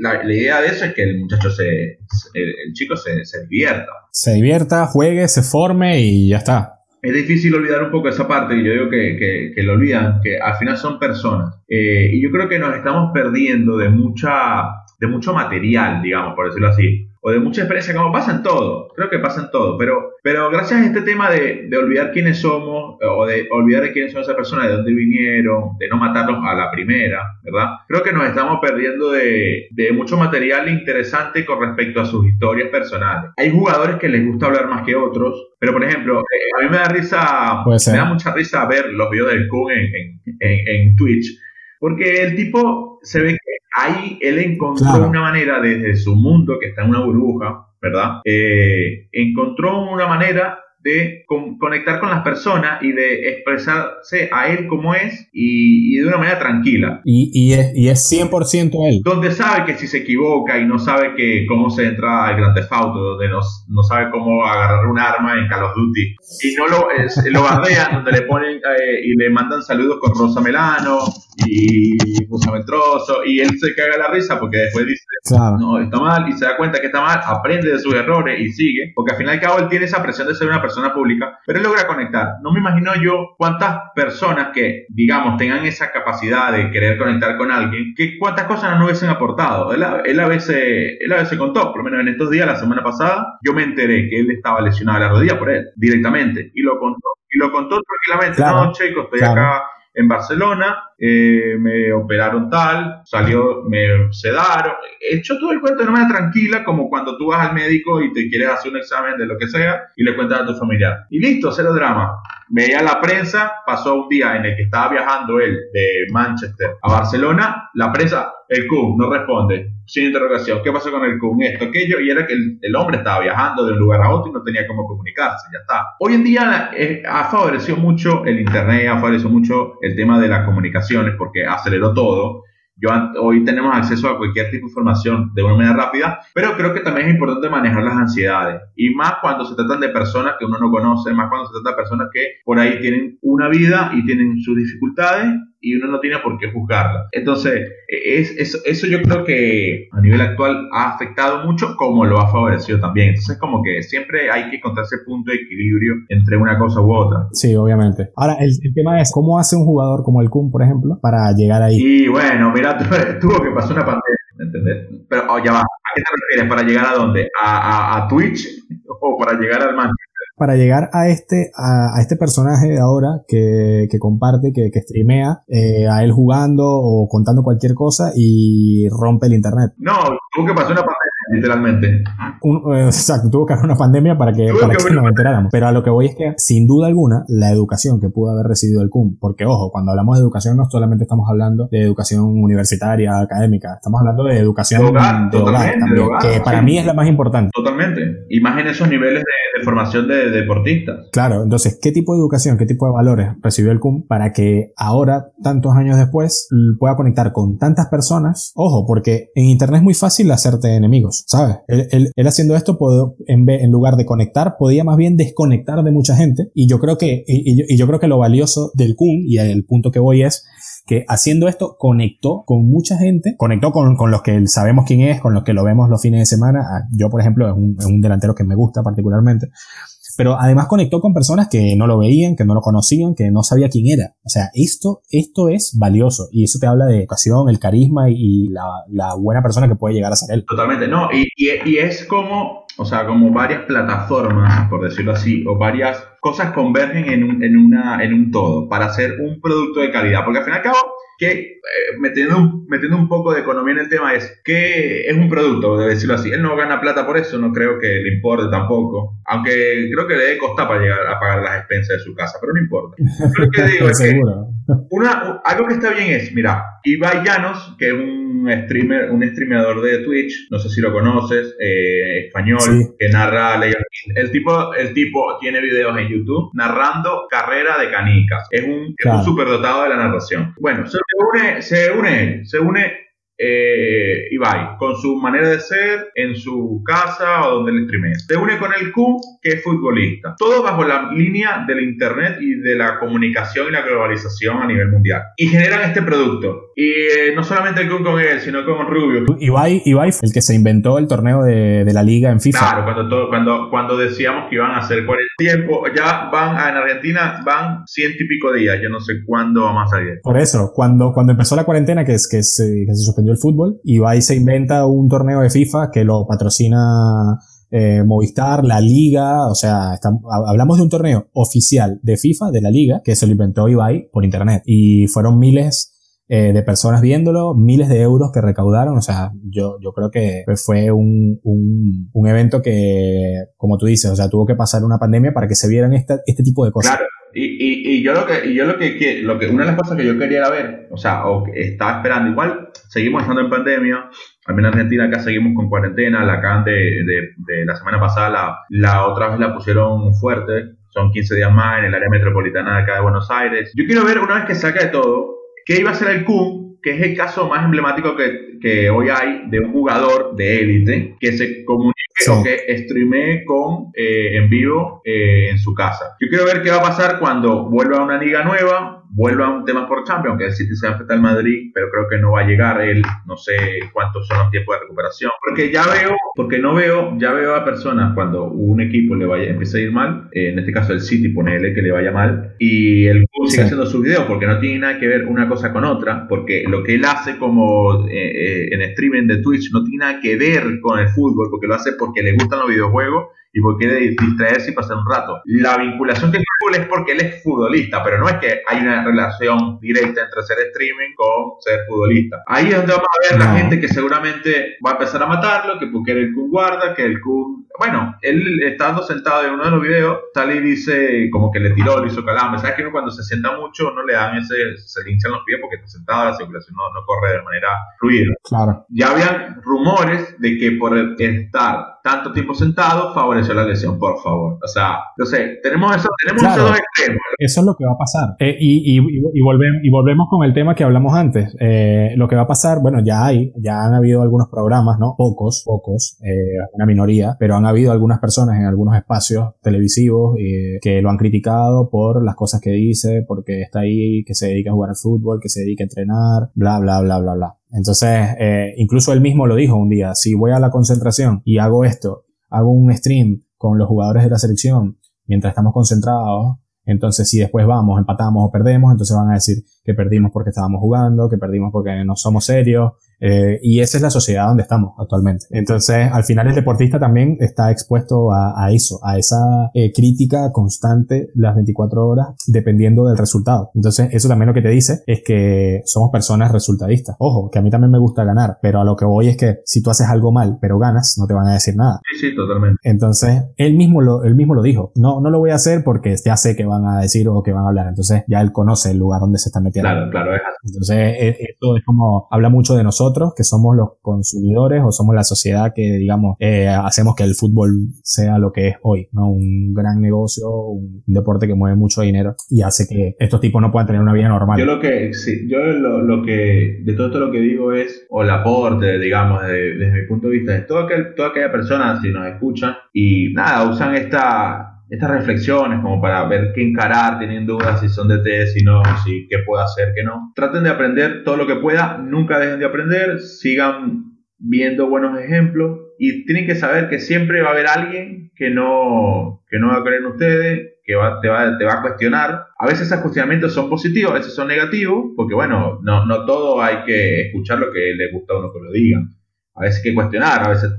la, idea de eso es que el muchacho se, el, chico se, se divierta. Se divierta, juegue, se forme y ya está. es difícil olvidar un poco esa parte, y yo digo que, que, lo olvidan, que al final son personas. Eh, y yo creo que nos estamos perdiendo de, mucha, de mucho material, digamos, por decirlo así o de mucha experiencia, como pasa en todo, creo que pasa en todo, pero, pero gracias a este tema de, de, olvidar quiénes somos, o de olvidar de quiénes son esas personas, de dónde vinieron, de no matarlos a la primera, ¿verdad? Creo que nos estamos perdiendo de, de mucho material interesante con respecto a sus historias personales. Hay jugadores que les gusta hablar más que otros, pero por ejemplo, eh, a mí me da risa, me da mucha risa ver los videos del Kun en, en, en Twitch, porque el tipo se ve ahí él encontró una manera desde su mundo, que está en una burbuja, ¿verdad? Eh, encontró una manera de conectar con las personas y de expresarse a él como es y, de una manera tranquila. Y, y, es, y es 100% él. Donde sabe que si se equivoca y no sabe que cómo se entra al Grand Theft Auto, donde no, no sabe cómo agarrar un arma en Call of Duty y no lo, lo bardean, donde le ponen eh, y le mandan saludos con Rosa Melano y Musa Trozo y él se caga la risa porque después dice, no, está mal y se da cuenta que está mal, aprende de sus errores y sigue, porque al final y al cabo él tiene esa presión de ser una persona persona pública, pero él logra conectar. No me imagino yo cuántas personas que, digamos, tengan esa capacidad de querer conectar con alguien, que cuántas cosas no hubiesen aportado. Él, él, a veces, él a veces contó, por lo menos en estos días, la semana pasada, yo me enteré que él estaba lesionado a la rodilla por él, directamente, y lo contó. Y lo contó tranquilamente, no, chicos, estoy acá en Barcelona, eh, me operaron tal, salió, me sedaron, he hecho todo el cuento de manera tranquila, como cuando tú vas al médico y te quieres hacer un examen de lo que sea y le cuentas a tu familiar. Y listo, cero drama. Veía la prensa, pasó un día en el que estaba viajando él de Manchester a Barcelona, la prensa, el Kun no responde, sin interrogación, ¿qué pasó con el Kun? Esto, aquello, y era que el, hombre estaba viajando de un lugar a otro y no tenía cómo comunicarse, ya está. Hoy en día eh, ha favorecido mucho el Internet, ha favorecido mucho el tema de las comunicaciones porque aceleró todo yo, hoy tenemos acceso a cualquier tipo de información de una manera rápida, pero creo que también es importante manejar las ansiedades. Y más cuando se tratan de personas que uno no conoce, más cuando se trata de personas que por ahí tienen una vida y tienen sus dificultades y uno no tiene por qué juzgarlas. Entonces, es, eso yo creo que a nivel actual ha afectado mucho como lo ha favorecido también. Entonces, como que siempre hay que encontrar ese punto de equilibrio entre una cosa u otra. Sí, obviamente. Ahora, el, tema es, ¿cómo hace un jugador como el Kun, por ejemplo, para llegar ahí? Y bueno, mira, tuvo que pasar una pandemia, ¿entendés? Pero oh, ya va, ¿a qué te refieres? ¿Para llegar a dónde? ¿A, a, Twitch o para llegar al Manchester? Para llegar a este, a, este personaje de ahora que, que comparte, que, que streamea, eh, a él jugando o contando cualquier cosa y rompe el internet. No, tuvo que pasar una pandemia literalmente. Eh, exacto, tuvo que haber una pandemia para que, para que, nos enteráramos. Pero a lo que voy es que, sin duda alguna, la educación que pudo haber recibido el CUM, porque ojo, cuando hablamos de educación no solamente estamos hablando de educación universitaria, académica, estamos hablando de educación de hogar, también, que para mí es la más importante. Totalmente, y más en esos niveles de, formación de, deportistas. Claro, entonces, ¿qué tipo de educación, qué tipo de valores recibió el CUM para que ahora, tantos años después, pueda conectar con tantas personas? Ojo, porque en Internet es muy fácil hacerte enemigos. ¿Sabes? Él, haciendo esto, en, en, lugar de conectar, podía más bien desconectar de mucha gente. Y yo creo que, y, yo, creo que lo valioso del Kun, y el punto que voy es, que haciendo esto conectó con mucha gente, conectó con, los que sabemos quién es, con los que lo vemos los fines de semana. Ah, yo, por ejemplo, es un delantero que me gusta particularmente pero además conectó con personas que no lo veían, que no lo conocían, que no sabía quién era. O sea, esto, esto es valioso y eso te habla de educación, el carisma y la, buena persona que puede llegar a ser él. Totalmente, no, y, y, es como, o sea, como varias plataformas, por decirlo así, o varias cosas convergen en un, en una, en un todo para hacer un producto de calidad, porque al fin y al cabo que eh, metiendo, un, metiendo un poco de economía en el tema es que es un producto, de decirlo así. Él no gana plata por eso, no creo que le importe tampoco. Aunque creo que le debe costar para llegar a pagar las expensas de su casa, pero no importa. Lo que digo es que una, algo que está bien es, mira, Ibai Llanos, que es un streamer, un streameador de Twitch, no sé si lo conoces, eh, español, que narra El tipo, el tipo tiene videos en YouTube narrando carrera de canicas. Es un, claro. un superdotado de la narración. Bueno, se une, se une, se une eh, Ibai, con su manera de ser, en su casa o donde le streamea. Se une con el Q, que es futbolista. Todo bajo la línea del Internet y de la comunicación y la globalización a nivel mundial. Y generan este producto. Y eh, no solamente Kun con él, sino con Rubio. Ibai, Ibai el que se inventó el torneo de, de la liga en FIFA. Claro, cuando, todo, cuando, cuando decíamos que iban a hacer 40 tiempo, ya van en Argentina, van ciento y pico días. Yo no sé cuándo vamos a salir. Por eso, cuando, cuando empezó la cuarentena, que, es, que, se, que se suspendió el fútbol, Ibai se inventa un torneo de FIFA que lo patrocina eh, Movistar, la Liga, o sea, estamos, hablamos de un torneo oficial de FIFA, de la Liga, que se lo inventó Ibai por internet. Y fueron miles eh, de personas viéndolo, miles de euros que recaudaron, o sea, yo, yo creo que fue un, un, un evento que, como tú dices, o sea, tuvo que pasar una pandemia para que se vieran este, este tipo de cosas. Claro. Y, y, y, yo lo que, y yo lo que, lo que, una de las cosas que yo quería era ver, o sea, o estaba esperando, igual seguimos estando en pandemia, también en Argentina acá seguimos con cuarentena, la acá de, de, de, la semana pasada la, la otra vez la pusieron fuerte, son 15 días más en el área metropolitana de acá de Buenos Aires. Yo quiero ver una vez que saca de todo, qué iba a ser el Kun, que es el caso más emblemático que, que hoy hay de un jugador de élite que se comunica sí. o que streamee con, eh, en vivo eh, en su casa. Yo quiero ver qué va a pasar cuando vuelva a una liga nueva, vuelva a un tema por Champions, aunque el City se va a enfrentar al Madrid, pero creo que no va a llegar él, no sé cuántos son los tiempos de recuperación. Porque ya veo, porque no veo, ya veo a personas cuando un equipo le vaya, empieza a ir mal, eh, en este caso el City, ponele que le vaya mal, y el club sigue sí. haciendo sus videos, porque no tiene nada que ver una cosa con otra, porque lo que él hace como eh, eh, en streaming de Twitch no tiene nada que ver con el fútbol, porque lo hace porque le gustan los videojuegos y porque quiere distraerse y pasar un rato. La vinculación que tiene es porque él es futbolista, pero no es que hay una relación directa entre ser streaming con ser futbolista. Ahí es donde vamos a ver no. la gente que seguramente va a empezar a matarlo, que porque el Kun guarda, que el Kun... Bueno, él estando sentado en uno de los videos, sale y dice como que le tiró, le hizo calambre. ¿Sabes que uno cuando se sienta mucho no le dan ese, se le hinchan los pies porque está sentado, la circulación no, no corre de manera fluida. Claro. Ya habían rumores de que por estar tanto tiempo sentado favoreció la lesión, por favor. O sea, no sé, tenemos eso, tenemos Claro. esos dos extremos. Eso es lo que va a pasar. Eh, y, y, y, y volvem- y volvemos con el tema que hablamos antes. Eh, lo que va a pasar, bueno, ya hay, ya han habido algunos programas, ¿no? Pocos, pocos, eh, una minoría, pero han habido algunas personas en algunos espacios televisivos eh, que lo han criticado por las cosas que dice, porque está ahí, que se dedica a jugar al fútbol, que se dedica a entrenar, bla, bla, bla, bla, bla. Entonces, eh, incluso él mismo lo dijo un día, si voy a la concentración y hago esto, hago un stream con los jugadores de la selección mientras estamos concentrados, entonces si después vamos, empatamos o perdemos, entonces van a decir que perdimos porque estábamos jugando, que perdimos porque no somos serios, eh, y esa es la sociedad donde estamos actualmente. Entonces, al final el deportista también está expuesto a, a eso, a esa eh, crítica constante las 24 horas, dependiendo del resultado. Entonces, eso también lo que te dice es que somos personas resultadistas. Ojo, que a mí también me gusta ganar, pero a lo que voy es que si tú haces algo mal, pero ganas, no te van a decir nada. Sí, sí, totalmente. Entonces, él mismo lo, él mismo lo dijo. No, no lo voy a hacer porque ya sé que van a decir o que van a hablar. Entonces, ya él conoce el lugar donde se está metiendo. Claro, claro, es así. Entonces, eh, esto es como, habla mucho de nosotros, que somos los consumidores o somos la sociedad que, digamos, eh, hacemos que el fútbol sea lo que es hoy, ¿no? Un gran negocio, un deporte que mueve mucho dinero y hace que estos tipos no puedan tener una vida normal. Yo lo que, sí, yo lo, lo que, de todo esto lo que digo es, o el aporte, digamos, desde, desde mi punto de vista, es todo aquel, toda aquella persona, si nos escuchan, y nada, usan esta, estas reflexiones como para ver qué encarar, teniendo dudas si son de T, si no, si qué puedo hacer, qué no. Traten de aprender todo lo que pueda, nunca dejen de aprender, sigan viendo buenos ejemplos y tienen que saber que siempre va a haber alguien que no, que no va a creer en ustedes, que va, te, va, te va a cuestionar. A veces esos cuestionamientos son positivos, a veces son negativos, porque bueno, no, no todo hay que escuchar lo que le gusta a uno que lo digan. A veces hay que cuestionar, a veces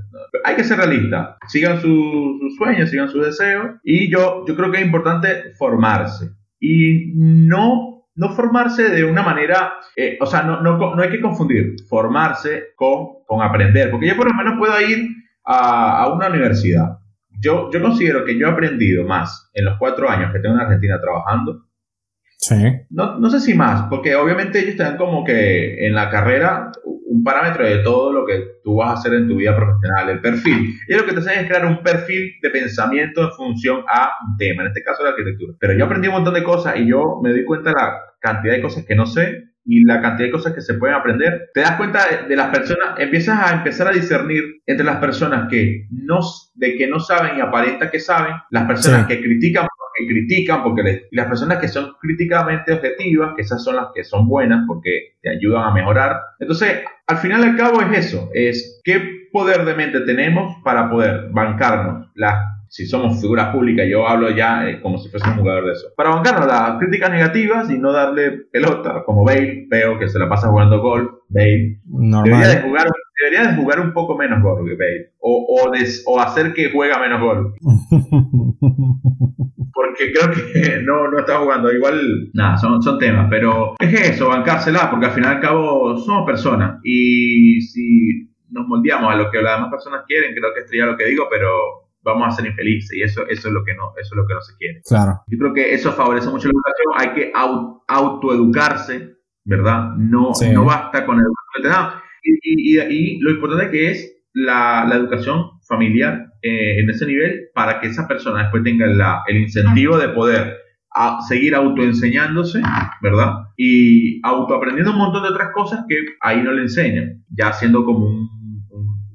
hay que ser realista. Sigan sus su sueños, sigan sus deseos. Y yo, yo creo que es importante formarse. Y no, no formarse de una manera, eh, o sea, no, no, no, hay que confundir formarse con, con aprender. Porque yo por lo menos puedo ir a, a una universidad. Yo, yo considero que yo he aprendido más en los cuatro años que tengo en Argentina trabajando Sí. no, no sé si más, porque obviamente ellos dan como que en la carrera un parámetro de todo lo que tú vas a hacer en tu vida profesional, el perfil. Y lo que te hacen es crear un perfil de pensamiento en función a un tema, en este caso la arquitectura. Pero yo aprendí un montón de cosas y yo me di cuenta de la cantidad de cosas que no sé y la cantidad de cosas que se pueden aprender, te das cuenta de, las personas, empiezas a empezar a discernir entre las personas que no, de que no saben y aparenta que saben, las personas que critican porque critican, porque y las personas que son críticamente objetivas, que esas son las que son buenas porque te ayudan a mejorar. Entonces, al final y al cabo es eso, es qué poder de mente tenemos para poder bancarnos las si somos figuras públicas, yo hablo ya eh, como si fuese un jugador de eso. Para bancarnos las críticas negativas y no darle pelota, como Bale, veo que se la pasa jugando golf, Bale. Debería de, jugar, debería de jugar un poco menos golf que Bale. O, o, hacer que juega menos golf. porque creo que no, no está jugando. Igual, nada, son, son temas. Pero es eso, bancársela, porque al final y al cabo somos personas. Y si nos moldeamos a lo que las demás personas quieren, creo que ya lo que digo, pero vamos a ser infelices y eso, eso, es lo que no, eso es lo que no se quiere. Claro. Yo creo que eso favorece mucho la educación, hay que autoeducarse, ¿verdad? No, no basta con educación. Y, y, y, lo importante que es la, la educación familiar eh, en ese nivel para que esa persona después tenga la, el incentivo de poder a seguir autoenseñándose, ¿verdad? Y autoaprendiendo un montón de otras cosas que ahí no le enseñan, ya siendo como un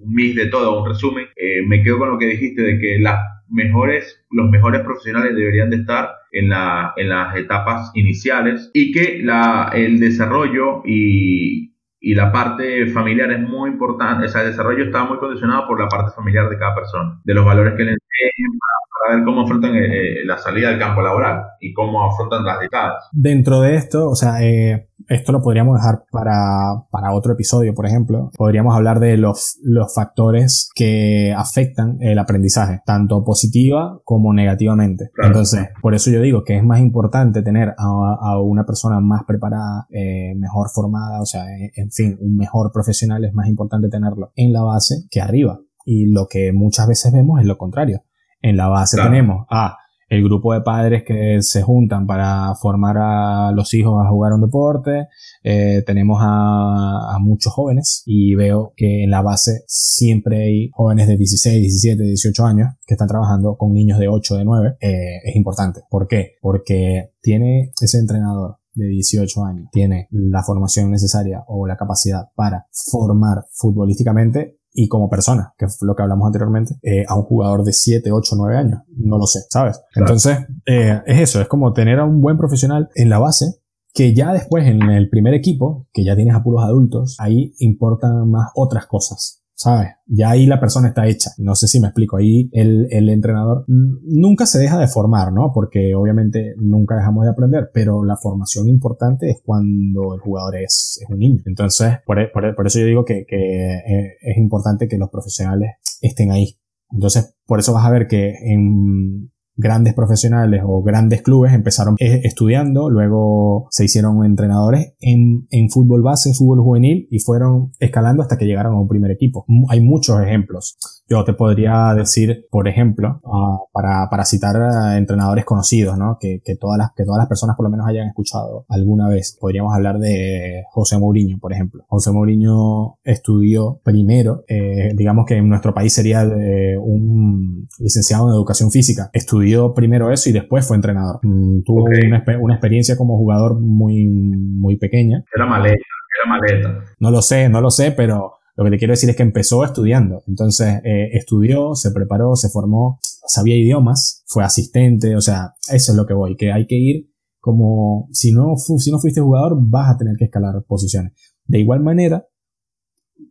un mix de todo, un resumen, eh, me quedo con lo que dijiste de que las mejores, los mejores profesionales deberían de estar en, la, en las etapas iniciales y que la, el desarrollo y, y la parte familiar es muy importante, o sea, el desarrollo está muy condicionado por la parte familiar de cada persona, de los valores que le enseñan para, ver cómo afrontan eh, eh, la salida del campo laboral y cómo afrontan las dictadas. Dentro de esto, o sea, eh, esto lo podríamos dejar para, para, otro episodio, por ejemplo. Podríamos hablar de los, los factores que afectan el aprendizaje, tanto positiva como negativamente. Entonces, por eso yo digo que es más importante tener a, a una persona más preparada, eh, mejor formada, o sea, en, en fin, un mejor profesional es más importante tenerlo en la base que arriba. Y lo que muchas veces vemos es lo contrario. En la base tenemos a el grupo de padres que se juntan para formar a los hijos a jugar un deporte. Eh, tenemos a, muchos jóvenes y veo que en la base siempre hay jóvenes de 16, 17, 18 años que están trabajando con niños de 8, de 9. Eh, es importante. ¿Por qué? Porque tiene ese entrenador de 18 años tiene la formación necesaria o la capacidad para formar futbolísticamente y como persona, que es lo que hablamos anteriormente, eh, a un jugador de 7, 8, 9 años. No lo sé, ¿sabes? Entonces, eh, es eso, es como tener a un buen profesional en la base que ya después en el primer equipo, que ya tienes a puros adultos, ahí importan más otras cosas. ¿Sabes? Ya ahí la persona está hecha. No sé si me explico. Ahí el, el, entrenador nunca se deja de formar, ¿no? Porque obviamente nunca dejamos de aprender, pero la formación importante es cuando el jugador es, es un niño. Entonces, por, por, por, eso yo digo que, que eh, es importante que los profesionales estén ahí. Entonces, por eso vas a ver que en grandes profesionales o grandes clubes empezaron eh, estudiando, luego se hicieron entrenadores en, en fútbol base, fútbol juvenil y fueron escalando hasta que llegaron a un primer equipo. Hay muchos ejemplos. Yo te podría decir, por ejemplo, ah, para, para citar a entrenadores conocidos, ¿no? Que, que, todas las, que todas las personas por lo menos hayan escuchado alguna vez. Podríamos hablar de José Mourinho, por ejemplo. José Mourinho estudió primero, eh, digamos que en nuestro país sería de un licenciado en educación física. Estudió primero eso y después fue entrenador. Mm, tuvo una, una, experiencia como jugador muy, muy pequeña. Era maleta, era maleta. No lo sé, no lo sé, pero lo que te quiero decir es que empezó estudiando. Entonces, eh, estudió, se preparó, se formó, sabía idiomas, fue asistente, o sea, eso es lo que voy, que hay que ir como, si no, si no fuiste jugador, vas a tener que escalar posiciones. De igual manera,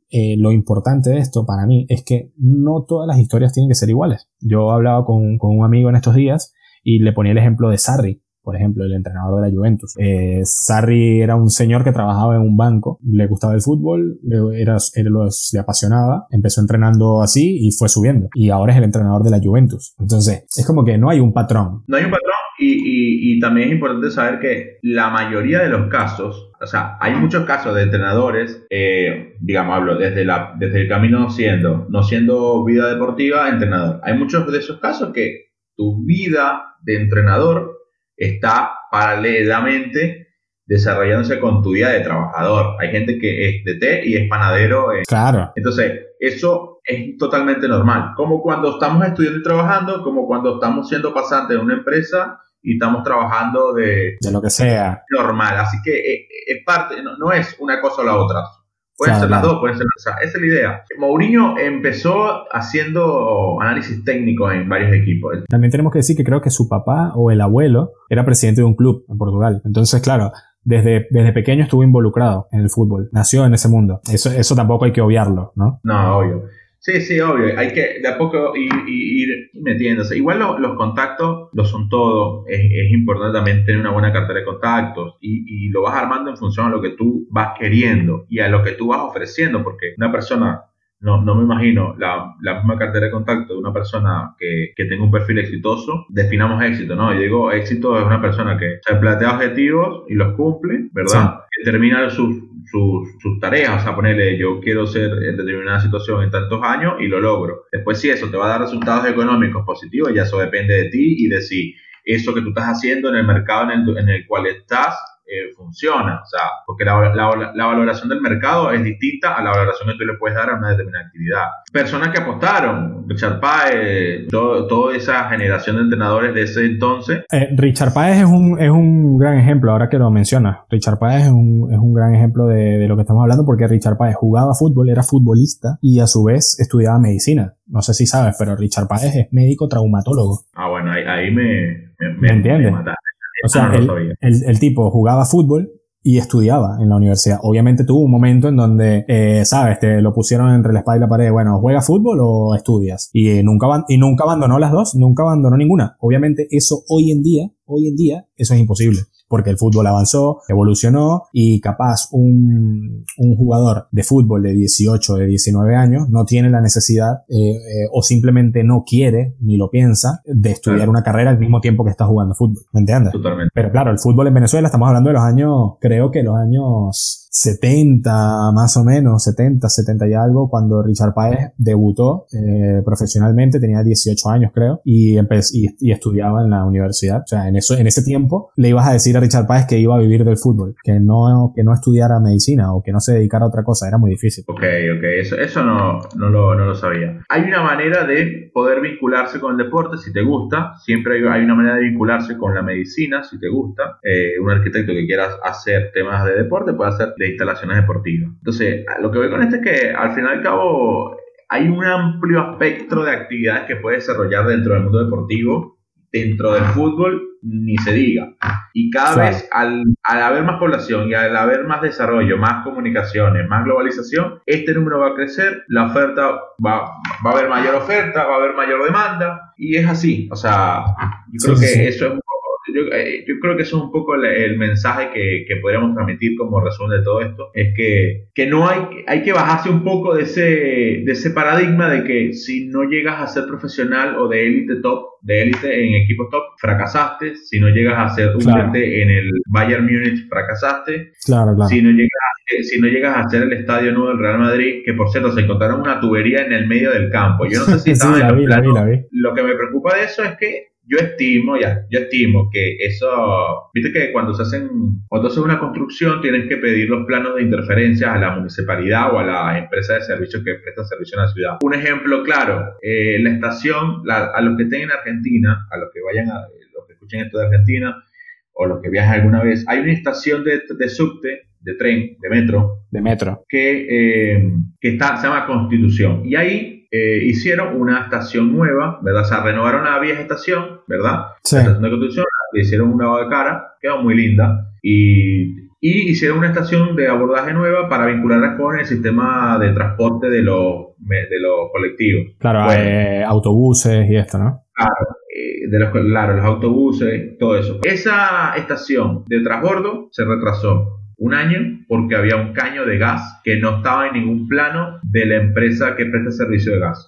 eh, lo importante de esto para mí es que no todas las historias tienen que ser iguales. Yo hablaba con, con un amigo en estos días y le ponía el ejemplo de Sarri, por ejemplo, el entrenador de la Juventus. Eh, Sarri era un señor que trabajaba en un banco, le gustaba el fútbol, le, era, le apasionaba, empezó entrenando así y fue subiendo. Y ahora es el entrenador de la Juventus. Entonces, es como que no hay un patrón. No hay un patrón y, y, también es importante saber que la mayoría de los casos, o sea, hay muchos casos de entrenadores, eh, digamos, hablo desde, la, desde el camino siendo, no siendo vida deportiva, entrenador. Hay muchos de esos casos que tu vida de entrenador está paralelamente desarrollándose con tu vida de trabajador. Hay gente que es de té y es panadero. Eh. Claro. Entonces, eso es totalmente normal. Como cuando estamos estudiando y trabajando, como cuando estamos siendo pasantes en una empresa y estamos trabajando de, de lo que sea. Normal, así que eh, es parte, no, es una cosa o la otra. Pueden ser las dos, pueden ser las Esa es la idea. Mourinho empezó haciendo análisis técnico en varios equipos. También tenemos que decir que creo que su papá o el abuelo era presidente de un club en Portugal. Entonces, claro, desde, desde pequeño estuvo involucrado en el fútbol. Nació en ese mundo. Eso, eso tampoco hay que obviarlo, ¿no? No, obvio. Sí, sí, obvio. Hay que de a poco ir, metiéndose. Igual los contactos lo son todo. Es, importante también tener una buena cartera de contactos y, y, lo vas armando en función a lo que tú vas queriendo y a lo que tú vas ofreciendo. Porque una persona, no, no me imagino la, la misma cartera de contacto de una persona que, que, tenga un perfil exitoso. Definamos éxito, ¿no? Yo digo, éxito es una persona que se plantea objetivos y los cumple, ¿verdad? Que termina sus sus, tareas, o sea, ponerle yo quiero ser en determinada situación en tantos años y lo logro. Después si eso te va a dar resultados económicos positivos, ya eso depende de ti y de si eso que tú estás haciendo en el mercado en el, en el cual estás eh, funciona. O sea, porque la, la, valoración del mercado es distinta a la valoración que tú le puedes dar a una determinada actividad. Personas que apostaron, Richard Páez, toda esa generación de entrenadores de ese entonces. Eh, Richard Páez es un, es un gran ejemplo, ahora que lo mencionas. Richard Páez es un, es un gran ejemplo de, de lo que estamos hablando porque Richard Páez jugaba fútbol, era futbolista y a su vez estudiaba medicina. No sé si sabes, pero Richard Páez es médico traumatólogo. Ah, bueno, ahí, ahí me, me, me, entiendes? O sea, el, tipo jugaba fútbol y estudiaba en la universidad. Obviamente tuvo un momento en donde, eh, sabes, te lo pusieron entre la espalda y la pared, bueno, ¿juega fútbol o estudias? Y, nunca, y nunca abandonó las dos, nunca abandonó ninguna. Obviamente eso hoy en día, hoy en día, eso es imposible porque el fútbol avanzó, evolucionó y capaz un, un jugador de fútbol de 18, de 19 años no tiene la necesidad eh, eh, o simplemente no quiere ni lo piensa de estudiar una carrera al mismo tiempo que está jugando fútbol. ¿Me entiendes? Totalmente. Pero claro, el fútbol en Venezuela estamos hablando de los años, creo que los años 70 más o menos, 70, 70 y algo, cuando Richard Paez debutó eh, profesionalmente, tenía 18 años creo, y, y, y, estudiaba en la universidad. O sea, en, eso, en ese tiempo le ibas a decir a Richard Paez que iba a vivir del fútbol, que no, que no estudiara medicina o que no se dedicara a otra cosa, era muy difícil. Ok, ok, eso, eso no, no, lo, no lo sabía. Hay una manera de poder vincularse con el deporte si te gusta, siempre hay, una manera de vincularse con la medicina si te gusta. Eh, un arquitecto que quieras hacer temas de deporte puede hacer instalaciones deportivas. Entonces, lo que veo con esto es que al fin y al cabo hay un amplio espectro de actividades que puedes desarrollar dentro del mundo deportivo, dentro del fútbol, ni se diga. Y cada vez al, al, haber más población y al haber más desarrollo, más comunicaciones, más globalización, este número va a crecer, la oferta va, va a haber mayor oferta, va a haber mayor demanda, y es así. O sea, yo creo que eso es un eh, yo, creo que eso es un poco el, mensaje que, que, podríamos transmitir como resumen de todo esto. Es que, que no hay, hay que bajarse un poco de ese, de ese paradigma de que si no llegas a ser profesional o de élite top, de élite en equipos top, fracasaste. Si no llegas a ser un en el Bayern Múnich, fracasaste. Claro, claro. Si no llegas si no llegas a hacer el estadio nuevo del Real Madrid, que por cierto se encontraron una tubería en el medio del campo. Yo no sé si estaba en el plano. Lo que me preocupa de eso es que yo estimo, ya, yo estimo que eso, viste que cuando se hacen, cuando haces una construcción tienes que pedir los planos de interferencia a la municipalidad o a la empresa de servicios que presta servicio en la ciudad. Un ejemplo claro, eh, la estación, a los que estén en Argentina, a los que vayan a, los que escuchen esto de Argentina, o los que viajen alguna vez, hay una estación de, de subte, de tren, de metro. De metro. Que, eh, que está, se llama Constitución. Y ahí eh, hicieron una estación nueva, ¿verdad? O sea, renovaron la vieja estación, ¿verdad? Sí. La estación de construcción, le hicieron un lavado de cara, quedó muy linda. Y, y, hicieron una estación de abordaje nueva para vincularla con el sistema de transporte de los, de los colectivos. Claro, eh, autobuses y esto, ¿no? Claro, eh, de los, claro, los autobuses, todo eso. Esa estación de transbordo se retrasó un año porque había un caño de gas que no estaba en ningún plano de la empresa que presta servicio de gas.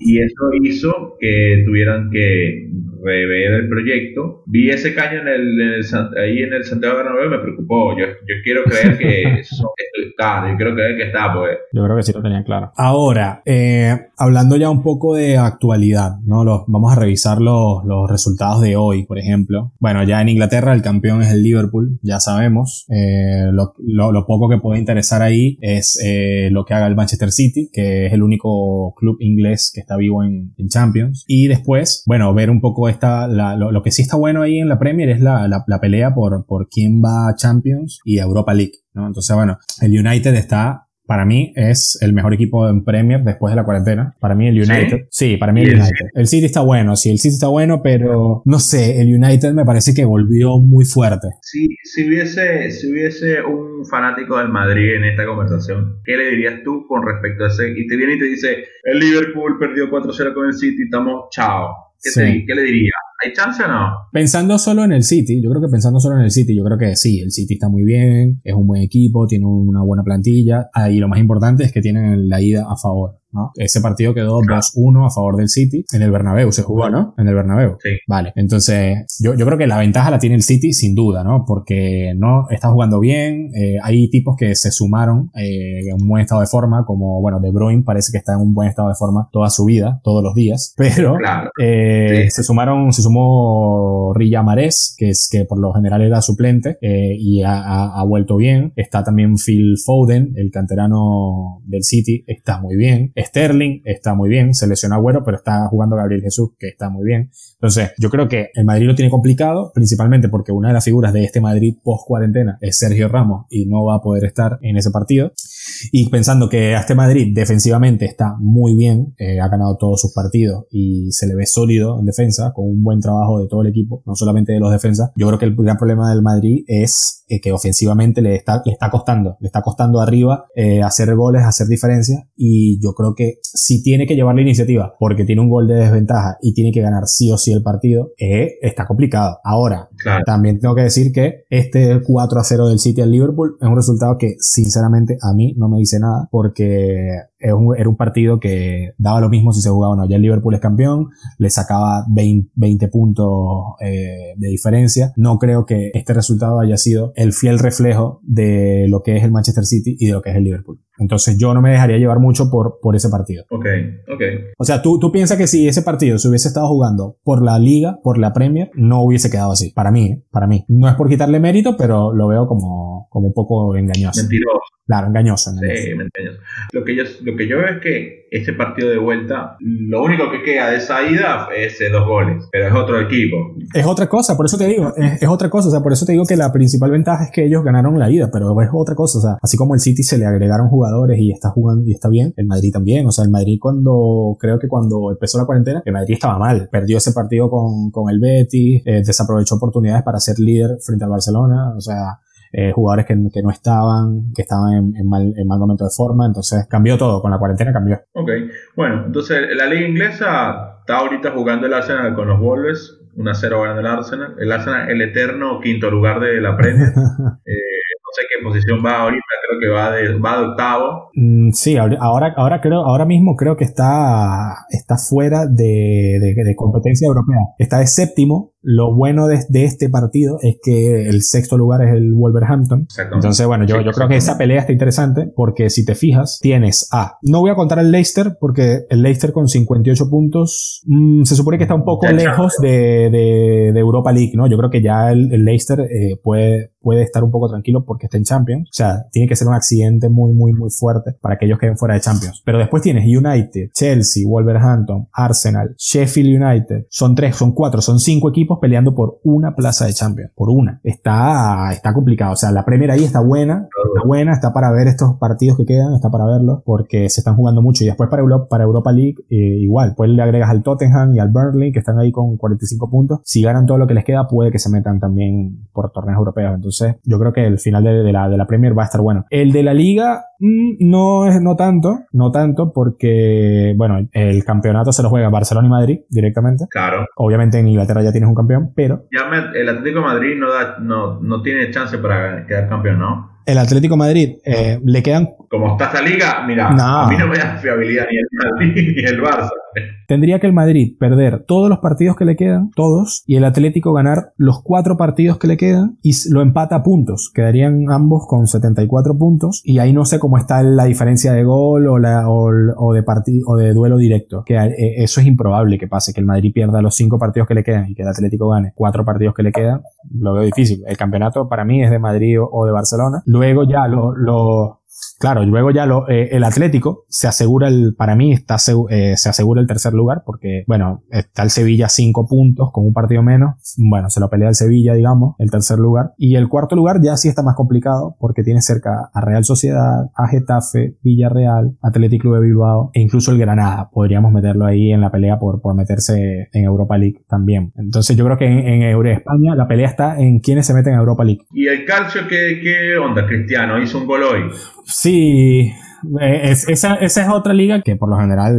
Y eso hizo que tuvieran que rever el proyecto. Vi ese caño en el, ahí en el Santiago Bernabéu y me preocupó. Yo, yo quiero creer que eso, claro, yo quiero creer que está, pues. Yo creo que sí lo tenían claro. Ahora, eh, hablando ya un poco de actualidad, ¿no? Los, vamos a revisar los, los resultados de hoy, por ejemplo. Bueno, ya en Inglaterra el campeón es el Liverpool, ya sabemos. Eh, lo, lo, poco que puede interesar ahí es eh, lo que haga el Manchester City, que es el único club inglés que está vivo en, en Champions. Y después, bueno, ver un poco está, lo, que sí está bueno ahí en la Premier es la, la, pelea por, por quién va a Champions y a Europa League, ¿no? Entonces, bueno, el United está para mí es el mejor equipo en Premier después de la cuarentena. Para mí el United. Sí, para mí el United. El City está bueno, sí, el City está bueno, pero no sé, el United me parece que volvió muy fuerte. Sí, si hubiese, si hubiese un fanático del Madrid en esta conversación, ¿qué le dirías tú con respecto a ese? Y te viene y te dice, el Liverpool perdió 4-0 con el City, estamos chao. ¿Qué, ¿Qué le diría? ¿Hay chance o no? Pensando solo en el City, yo creo que pensando solo en el City, yo creo que sí, el City está muy bien, es un buen equipo, tiene una buena plantilla, y lo más importante es que tienen la ida a favor. Ese partido quedó 2-1 a favor del City. En el Bernabéu se jugó, ¿no? En el Bernabéu. Sí. Vale. Entonces, yo, yo creo que la ventaja la tiene el City sin duda, ¿no? Porque no está jugando bien. Eh, hay tipos que se sumaron eh, en un buen estado de forma, como, bueno, De Bruyne parece que está en un buen estado de forma toda su vida, todos los días. Pero eh, se sumaron, se sumó Rilla Marés, que es que por lo general era suplente y ha, ha vuelto bien. Está también Phil Foden, el canterano del City, está muy bien. Sterling está muy bien, se lesionó Agüero, pero está jugando Gabriel Jesús, que está muy bien. Entonces, yo creo que el Madrid lo tiene complicado, principalmente porque una de las figuras de este Madrid post cuarentena es Sergio Ramos y no va a poder estar en ese partido. Y pensando que este Madrid defensivamente está muy bien, eh, ha ganado todos sus partidos y se le ve sólido en defensa, con un buen trabajo de todo el equipo, no solamente de los defensas. Yo creo que el gran problema del Madrid es eh, que ofensivamente le está, le está costando, le está costando arriba eh, hacer goles, hacer diferencias y yo creo que si tiene que llevar la iniciativa porque tiene un gol de desventaja y tiene que ganar sí o sí el partido, eh, está complicado. Ahora, también tengo que decir que este 4 a 0 del City al Liverpool es un resultado que sinceramente a mí no me dice nada porque era un partido que daba lo mismo si se jugaba o no. Ya el Liverpool es campeón, le sacaba 20, puntos eh, de diferencia. No creo que este resultado haya sido el fiel reflejo de lo que es el Manchester City y de lo que es el Liverpool. Entonces yo no me dejaría llevar mucho por, por ese partido. Ok, ok. O sea, ¿tú, tú piensas que si ese partido se hubiese estado jugando por la liga, por la Premier, no hubiese quedado así. Para mí, ¿eh? para mí. No es por quitarle mérito, pero lo veo como, como un poco engañoso. Mentiroso. Claro, engañoso. Sí, engañoso. Lo que, yo, lo que yo veo es que este partido de vuelta, lo único que queda de esa ida es dos goles, pero es otro equipo. Es otra cosa, por eso te digo, es, es, otra cosa, o sea, por eso te digo que la principal ventaja es que ellos ganaron la ida, pero es otra cosa, o sea, así como el City se le agregaron jugadores y está jugando y está bien, el Madrid también, o sea, el Madrid cuando, creo que cuando empezó la cuarentena, el Madrid estaba mal, perdió ese partido con, con el Betis, eh, desaprovechó oportunidades para ser líder frente al Barcelona, o sea, eh, jugadores que, que, no estaban, que estaban en, mal, en mal momento de forma, entonces cambió todo, con la cuarentena cambió. Ok, bueno, entonces la liga inglesa está ahorita jugando el Arsenal con los Wolves, 1-0 ganando el Arsenal, el Arsenal el eterno quinto lugar de la Premier. eh, no sé qué posición va ahorita, creo que va de, va de octavo. Mm, sí, ahora, ahora creo, ahora mismo creo que está, está fuera de, de, de competencia europea. Está de séptimo, lo bueno de, este partido es que el sexto lugar es el Wolverhampton. Entonces, bueno, yo, yo creo que esa pelea está interesante porque si te fijas, tienes a. No voy a contar el Leicester porque el Leicester con 58 puntos mm, se supone que está un poco lejos de, de, Europa League, ¿no? Yo creo que ya el, Leicester eh, puede, puede estar un poco tranquilo porque está en Champions. O sea, tiene que ser un accidente muy, muy, muy fuerte para que ellos queden fuera de Champions. Pero después tienes United, Chelsea, Wolverhampton, Arsenal, Sheffield United. Son tres, son cuatro, son cinco equipos peleando por una plaza de Champions, por una. Está, está complicado. O sea, la Premier ahí está buena, está buena, está para ver estos partidos que quedan, está para verlos, porque se están jugando mucho. Y después para Europa, para Europa League, eh, igual. Pues le agregas al Tottenham y al Burnley, que están ahí con 45 puntos. Si ganan todo lo que les queda, puede que se metan también por torneos europeos. Entonces, yo creo que el final de, la, de la Premier va a estar bueno. El de la Liga, mm, no es, no tanto, no tanto, porque, bueno, el campeonato se lo juega Barcelona y Madrid directamente. Claro. Obviamente en Inglaterra ya tienes un campeón, pero... El Atlético Madrid no, da, no, no tiene chance para quedar campeón, ¿no? El Atlético Madrid eh, le quedan. Como está esta liga, mira, a mí no me da fiabilidad ni el Madrid ni el Barça. Tendría que el Madrid perder todos los partidos que le quedan, todos, y el Atlético ganar los cuatro partidos que le quedan y lo empata a puntos. Quedarían ambos con 74 puntos y ahí no sé cómo está la diferencia de gol o, la, o, de partido o de duelo directo. Que eh, eso es improbable que pase, que el Madrid pierda los cinco partidos que le quedan y que el Atlético gane cuatro partidos que le quedan. Lo veo difícil. El campeonato para mí es de Madrid o de Barcelona. Luego ya lo, Claro, luego ya lo, eh, el Atlético se asegura el, para mí está, eh, se asegura el tercer lugar porque, bueno, está el Sevilla cinco puntos con un partido menos. Bueno, se lo pelea el Sevilla, digamos, el tercer lugar. Y el cuarto lugar ya sí está más complicado porque tiene cerca a Real Sociedad, a Getafe, Villarreal, Atlético Club de Bilbao e incluso el Granada. Podríamos meterlo ahí en la pelea por, por meterse en Europa League también. Entonces yo creo que en, en España la pelea está en quienes se meten en Europa League. ¿Y el Calcio qué, qué onda, Cristiano? Hizo un gol hoy. Sí, eh, esa, esa, es otra liga que por lo general,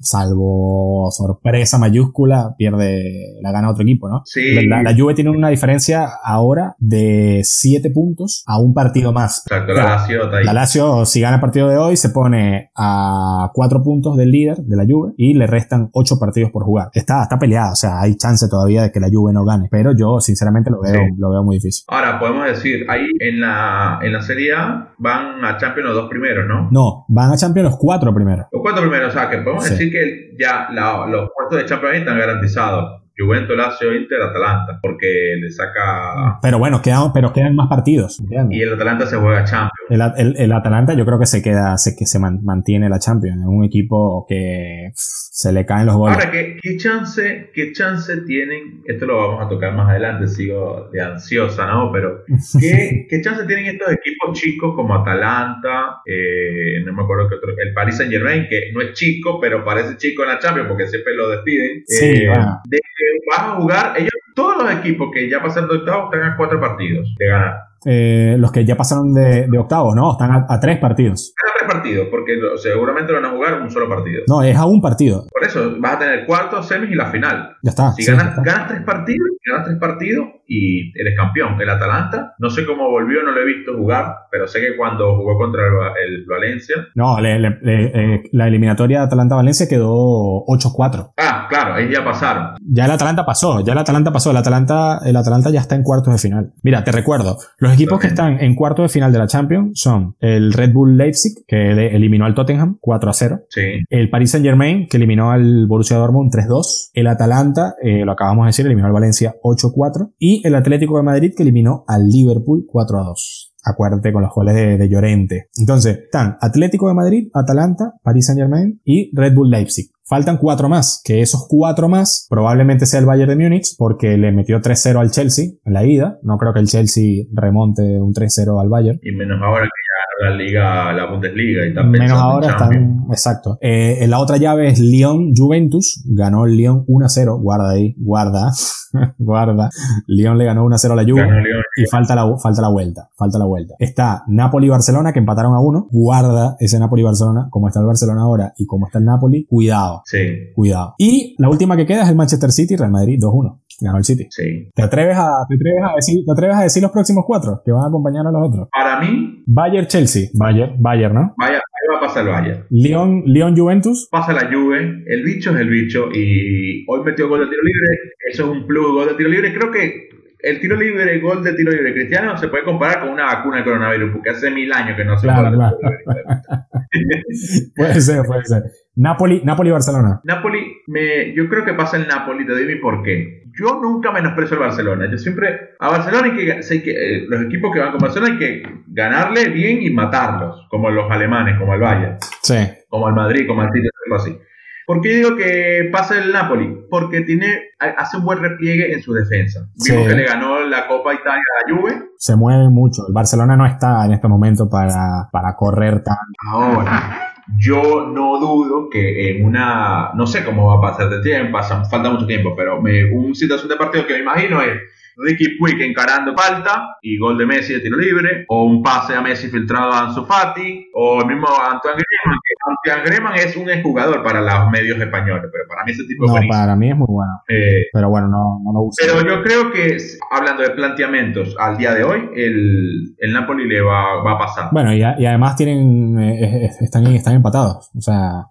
salvo sorpresa mayúscula, pierde, la gana otro equipo, ¿no? Sí. La, la Juve tiene una diferencia ahora de 7 puntos a un partido más. Exacto, la Lazio está ahí. La Lazio, si gana el partido de hoy, se pone a 4 puntos del líder de la Juve y le restan 8 partidos por jugar. Está, está peleada, o sea, hay chance todavía de que la Juve no gane, pero yo sinceramente lo veo, sí. lo veo muy difícil. Ahora, podemos decir, ahí en la, en la Serie A van a Champions los dos primeros, ¿no? No, van a Champions los cuatro primeros. Los cuatro primeros, o sea, que podemos sí. decir que ya la, los puestos de Champions están garantizados. Juventus, Lazio, Inter, Atalanta, porque le saca... Pero bueno, quedan, pero quedan más partidos. ¿entiendes? Y el Atalanta se juega Champions. El, el, el, Atalanta yo creo que se queda, se, que se man, mantiene la Champions. Es un equipo que se le caen los goles. Ahora, ¿qué, ¿qué, chance, ¿qué chance tienen? Esto lo vamos a tocar más adelante, sigo de ansiosa, ¿no? Pero, ¿qué, ¿qué chance tienen estos equipos chicos como Atalanta? Eh, no me acuerdo qué otro. El Paris Saint Germain, que no es chico, pero parece chico en la Champions porque siempre lo despiden. Sí, eh, bueno. De que vas a jugar, ellos, todos los equipos que ya pasaron de octavos están a cuatro partidos de ganar. Eh, los que ya pasaron de, de octavos, ¿no? Están a, a, tres partidos. A tres partidos, porque seguramente lo van a jugar un solo partido. No, es a un partido. Por eso, vas a tener cuarto, semis y la final. Ya está. Si sí, ganas, está. ganas tres partidos, ganas tres partidos y eres campeón. El Atalanta, no sé cómo volvió, no lo he visto jugar, pero sé que cuando jugó contra el, el Valencia. No, le, le, le, eh, la eliminatoria de Atalanta-Valencia quedó 8-4. Ah, claro, ahí ya pasaron. Ya el Atalanta pasó, ya el Atalanta pasó. El Atalanta, el Atalanta ya está en cuartos de final. Mira, te recuerdo, los equipos que están en cuartos de final de la Champions son el Red Bull Leipzig, que eliminó al Tottenham 4 0. Sí. El Paris Saint Germain, que eliminó al Borussia Dortmund 3-2. El Atalanta, eh, lo acabamos de decir, eliminó al Valencia 8-4. Y el Atlético de Madrid, que eliminó al Liverpool 4-2 acuérdate con los goles de, de, Llorente. Entonces, están Atlético de Madrid, Atalanta, Paris Saint Germain y Red Bull Leipzig. Faltan cuatro más, que esos cuatro más probablemente sea el Bayern de Múnich, porque le metió 3-0 al Chelsea en la ida. No creo que el Chelsea remonte un 3-0 al Bayern. Y menos ahora que la liga, la Bundesliga y están Menos ahora están, exacto. Eh, en la otra llave es Lyon-Juventus, ganó el Lyon 1-0, guarda ahí, guarda, guarda. Lyon le ganó 1-0 a la Juve y falta la, falta la vuelta, falta la vuelta. Está Napoli-Barcelona que empataron a uno, guarda ese Napoli-Barcelona, como está el Barcelona ahora y como está el Napoli, cuidado. Sí. Cuidado. Y la última que queda es el Manchester City Real Madrid 2-1. Ganó el City. Sí. ¿Te atreves, a, te, atreves a decir, ¿Te atreves a decir los próximos cuatro que van a acompañar a los otros? Para mí. Bayern Chelsea. Bayern, Bayern ¿no? Vaya, ahí va a pasar el Bayern. León, León Juventus. Pasa la Juve. El bicho es el bicho. Y hoy metió gol de tiro libre. Eso es un plus, gol de tiro libre. Creo que el tiro libre, el gol de tiro libre cristiano se puede comparar con una vacuna de coronavirus, porque hace mil años que no se claro, claro. puede ser, puede ser. Napoli, Napoli, Barcelona. Napoli, me, yo creo que pasa el Napoli, te doy mi porqué. Yo nunca menosprecio el Barcelona. Yo siempre, a Barcelona hay que, sé que eh, los equipos que van con Barcelona hay que ganarle bien y matarlos, como los alemanes, como el Bayern. Sí. Como el Madrid, como el City, algo así. ¿Por qué digo que pasa el Napoli? Porque tiene, hace un buen repliegue en su defensa. Vimos sí. que le ganó la Copa Italia a la Juve. Se mueve mucho. El Barcelona no está en este momento para, para correr tan. Ahora, yo no dudo que en una. No sé cómo va a pasar de tiempo, pasa, falta mucho tiempo, pero me, un situación de partido que me imagino es. Ricky Puig encarando falta y gol de Messi de tiro libre, o un pase a Messi filtrado a Ansu Fati, o el mismo Antoine Griezmann, que Antoine Griezmann es un exjugador para los medios españoles, pero para mí ese tipo no, es para mí es muy bueno. Eh, pero bueno, no, no me gusta. Pero yo creo que, hablando de planteamientos al día de hoy, el, el Napoli le va, va a pasar. Bueno, y, a, y además tienen eh, están, están empatados, o sea...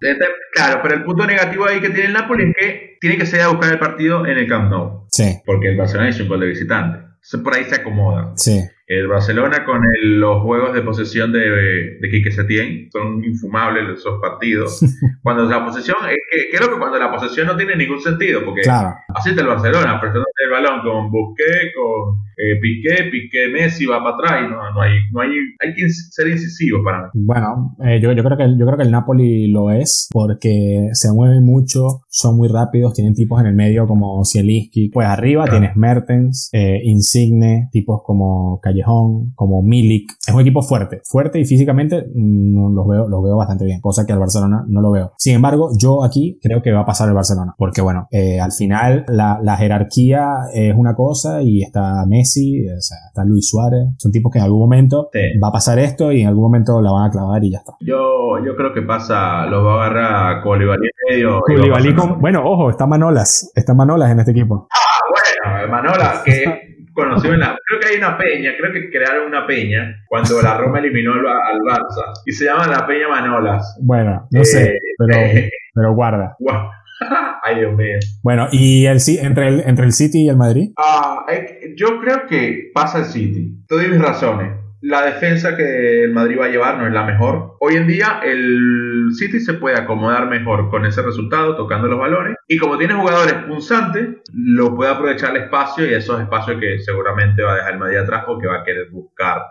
Claro, pero el punto negativo ahí que tiene el Napoli es que tiene que salir a buscar el partido en el Camp Nou. Sí. Porque el Barcelona es un gol de visitante. Entonces por ahí se acomoda. Sí. El Barcelona con los juegos de posesión de, de Quique Setién son infumables esos partidos. cuando la posesión, es que creo que cuando la posesión no tiene ningún sentido, porque así está el Barcelona, presionando el balón con Busquets, con eh, Piqué, Piqué Messi va para atrás y no, no, hay, no hay, hay que ser incisivo para mí. Bueno, eh, yo, yo, creo que, yo creo que el Napoli lo es porque se mueven mucho, son muy rápidos, tienen tipos en el medio como Zielinski, pues arriba tienes Mertens, eh, Insigne, tipos como Callejón, como Milik. Es un equipo fuerte, fuerte y físicamente mm, los, veo, los veo bastante bien, cosa que al Barcelona no lo veo. Sin embargo, yo aquí creo que va a pasar el Barcelona, porque bueno, eh, al final la, la, jerarquía es una cosa y está Messi, o sea, está Luis Suárez, son tipos que en algún momento va a pasar esto y en algún momento la van a clavar y ya está. Yo, yo creo que pasa, los va a agarrar Koulibaly en medio. bueno, ojo, está Manolas, está Manolas en este equipo. Ah, bueno, Manolas, que conocido en la. Creo que hay una peña, creo que crearon una peña cuando la Roma eliminó al, Barça y se llama la Peña Manolas. Bueno, no sé, eh, pero, eh, pero guarda. Ay, Dios mío. Bueno, ¿y el, entre, el, entre el City y el Madrid? Ah, yo creo que pasa el City. Doy mis razones la defensa que el Madrid va a llevar no es la mejor. Hoy en día el City se puede acomodar mejor con ese resultado, tocando los balones. Y como tiene jugadores punzantes, lo puede aprovechar el espacio y esos espacios que seguramente va a dejar el Madrid atrás porque va a querer buscar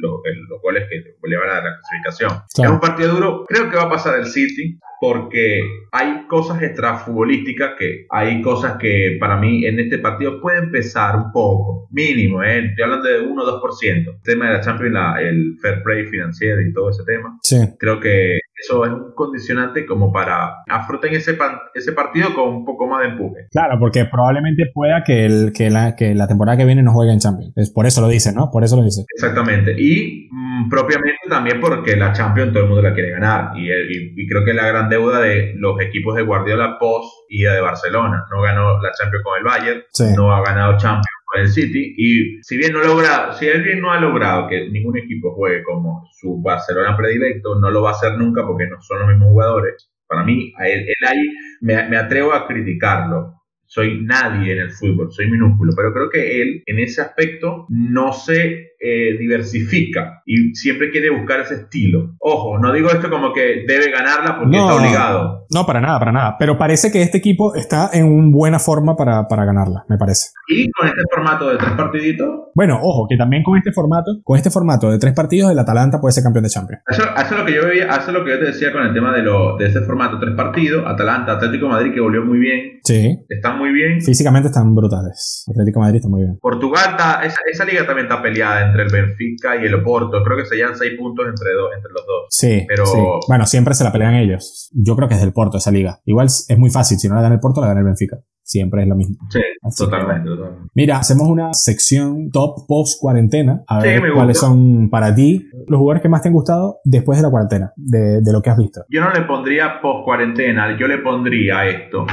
los goles que le van a dar la clasificación. Es un partido duro. Creo que va a pasar el City porque hay cosas extrafutbolísticas que hay cosas que para mí en este partido pueden pesar un poco, mínimo, ¿eh? estoy hablando de 1 o 2%. El tema de la Champions, el fair play financiero y todo ese tema. Sí. Creo que eso es un condicionante como para afrontar ese, ese partido con un poco más de empuje. Claro, porque probablemente pueda que, el, que, la, que la temporada que viene no juegue en Champions. Es por eso lo dice, ¿no? Por eso lo dice. Exactamente. Y mm, propiamente también porque la Champions todo el mundo la quiere ganar. Y, y, creo que la gran deuda de los equipos de Guardiola post y de Barcelona. No ganó la Champions con el Bayern, no ha ganado Champions el City y si bien no logra, si él bien no ha logrado que ningún equipo juegue como su Barcelona predilecto, no lo va a hacer nunca porque no son los mismos jugadores. Para mí, él, ahí me, me atrevo a criticarlo soy nadie en el fútbol, soy minúsculo, pero creo que él en ese aspecto no se eh, diversifica y siempre quiere buscar ese estilo. Ojo, no digo esto como que debe ganarla porque está obligado. No, para nada, para nada. Pero parece que este equipo está en una buena forma para, para ganarla, me parece. Y con este formato de tres partiditos. Bueno, ojo, que también con este formato, con este formato de tres partidos, el Atalanta puede ser campeón de Champions. Eso, es lo que yo veía, eso es lo que yo te decía con el tema de, lo, de ese formato, tres partidos, Atalanta, Atlético Madrid que volvió muy bien. Sí. Están muy bien. Físicamente están brutales. Atlético Madrid está muy bien. Portugal, está, esa, esa liga también está peleada entre el Benfica y el Oporto. Creo que se llevan seis puntos entre, dos, entre los dos. Sí, pero... Bueno, siempre se la pelean ellos. Yo creo que es del Porto esa liga. Igual es muy fácil. Si no la gana el Porto, la gana el Benfica. Siempre es lo mismo. Sí, totalmente, Mira, hacemos una sección top post cuarentena. A ver cuáles son para ti los jugadores que más te han gustado después de la cuarentena, de, de lo que has visto. Yo no le pondría post cuarentena, yo le pondría esto.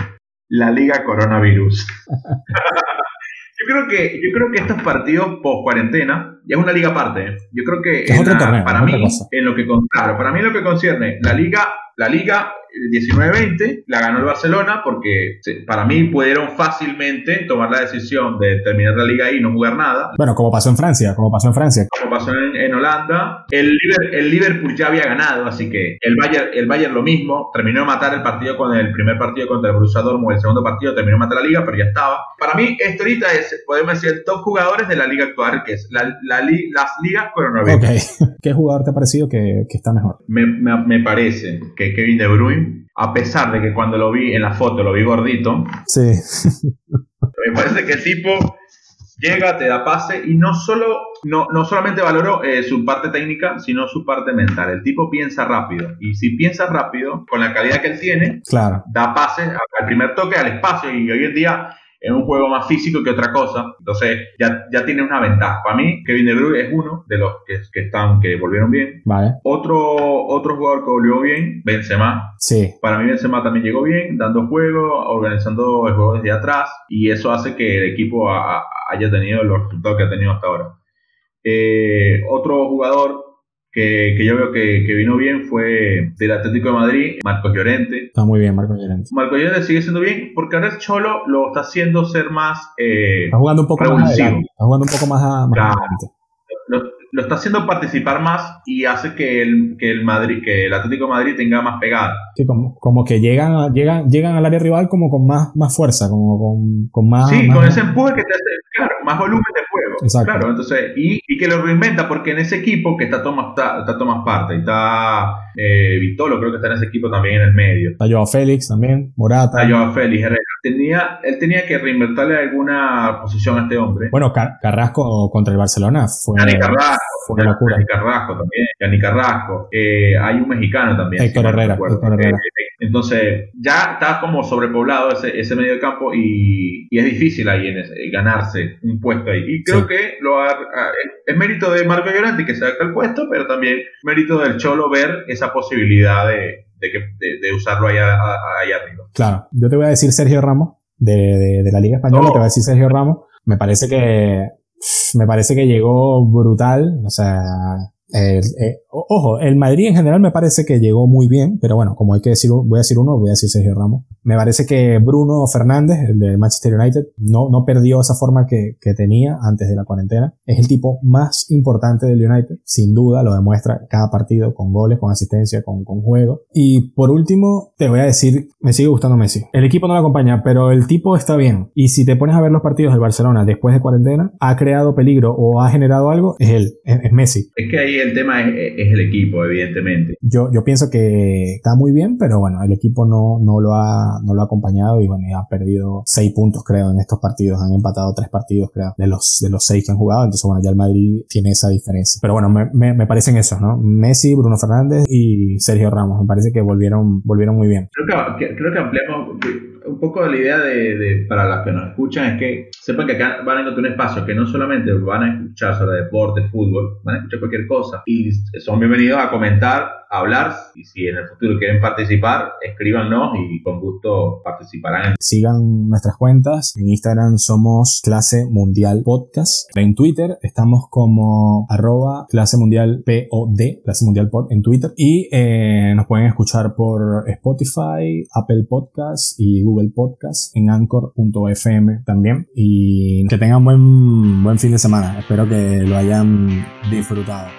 La Liga Coronavirus. Yo creo que, yo creo que estos partidos post cuarentena ya es una liga aparte. ¿eh? Yo creo que para mí, en lo que claro, para mí lo que concierne la liga, la liga 19-20 la ganó el Barcelona porque para mí pudieron fácilmente tomar la decisión de terminar la liga ahí y no jugar nada. Bueno, como pasó en Francia, como pasó en Francia. Como pasó en, Holanda. El, el, Liverpool ya había ganado, así que el Bayern, el Bayern lo mismo. Terminó de matar el partido con el primer partido contra el Borussia Dortmund, el segundo partido terminó de matar la liga, pero ya estaba. Para mí, esto ahorita es, podemos decir, top jugadores de la liga actual, que es la, la, las ligas coronavirus. Ok. ¿Qué jugador te ha parecido que, que está mejor? Me, me, me parece que Kevin De Bruyne a pesar de que cuando lo vi en la foto lo vi gordito. Sí. Me parece que el tipo llega, te da pase y no solo no, no solamente valoro eh, su parte técnica, sino su parte mental. El tipo piensa rápido y si piensa rápido, con la calidad que él tiene, claro. da pase al primer toque, al espacio y hoy en día es un juego más físico que otra cosa. Entonces ya, ya tiene una ventaja. Para mí, Kevin De Bruyne es uno de los que, que están, que volvieron bien. Vale. Otro, otro jugador que volvió bien, Benzema. Sí. Para mí Benzema también llegó bien, dando juego, organizando el juego desde atrás y eso hace que el equipo haya tenido los resultados que ha tenido hasta ahora. Eh, otro jugador que, yo veo que, vino bien fue del Atlético de Madrid, Marcos Llorente. Está muy bien, Marcos Llorente. Marcos Llorente sigue siendo bien porque ahora el Cholo lo está haciendo ser más. Eh, está jugando un poco más. Está jugando un poco más, a, lo está haciendo participar más y hace que el, que el Madrid, que el Atlético de Madrid tenga más pegada. Sí, como, como que llegan, llegan, llegan al área rival como con más, más fuerza, como con, con más. Sí, más- con ese empuje que te hace, claro, más volumen de juego. Exacto. Claro, entonces, y, y que lo reinventa porque en ese equipo que está Tomás, está, está Tomás Parte está eh, Vitolo, creo que está en ese equipo también en el medio. Está Joao Félix también, Morata. Está Joao Félix, Herrera. Tenía, él tenía que reinventarle alguna posición a este hombre. Bueno, Car- Carrasco contra el Barcelona fue, Dani Carrasco, fue una locura. Dani Carrasco también, Dani Carrasco. Eh, hay un mexicano también. Héctor si no Herrera, Herrera. Eh, entonces, ya está como sobrepoblado ese, ese medio de campo y, y es difícil ahí en ese- ganarse un puesto ahí. Y creo Sí. que lo ha- ha- es mérito de Marco Lloranti que se adapta al puesto, pero también mérito del Cholo ver esa posibilidad de, de, que- de- de usarlo ahí, a- a- ahí arriba. Claro, yo te voy a decir Sergio Ramos, de, la Liga Española, Oh. te voy a decir Sergio Ramos. Me parece que, me parece que llegó brutal, o sea, eh, ojo, el Madrid en general me parece que llegó muy bien, pero bueno, como hay que decir, voy a decir uno, voy a decir Sergio Ramos. Me parece que Bruno Fernández, el de Manchester United, no, no perdió esa forma que, que tenía antes de la cuarentena. Es el tipo más importante del United, sin duda, lo demuestra cada partido con goles, con asistencia, con, con juego. Y por último, te voy a decir, me sigue gustando Messi. El equipo no lo acompaña, pero el tipo está bien. Y si te pones a ver los partidos del Barcelona después de cuarentena, ha creado peligro o ha generado algo, es él, es, es Messi. Es que ahí el tema es, es el equipo, evidentemente. Yo, yo pienso que está muy bien, pero bueno, el equipo no, no, lo ha, no lo ha acompañado y bueno, y ha perdido seis puntos, creo, en estos partidos. Han empatado tres partidos, creo, de los, de los seis que han jugado. Entonces, bueno, ya el Madrid tiene esa diferencia. Pero bueno, me, me, me parecen esos, ¿no? Messi, Bruno Fernández y Sergio Ramos. Me parece que volvieron, volvieron muy bien. Creo que, que- creo que ampliamos un poco la idea de, para las que nos escuchan es que sepan que acá van a encontrar un espacio que no solamente van a escuchar sobre deporte, fútbol, van a escuchar cualquier cosa. Y son bienvenidos a comentar, hablar y si en el futuro quieren participar, escríbanos y con gusto participarán. Sigan nuestras cuentas. En Instagram somos Clase Mundial Podcast. En Twitter estamos como arroba Clase Mundial POD, Clase Mundial Pod en Twitter. Y eh, nos pueden escuchar por Spotify, Apple Podcasts y Google Podcasts en anchor.fm también. Y que tengan buen, buen fin de semana. Espero que lo hayan disfrutado.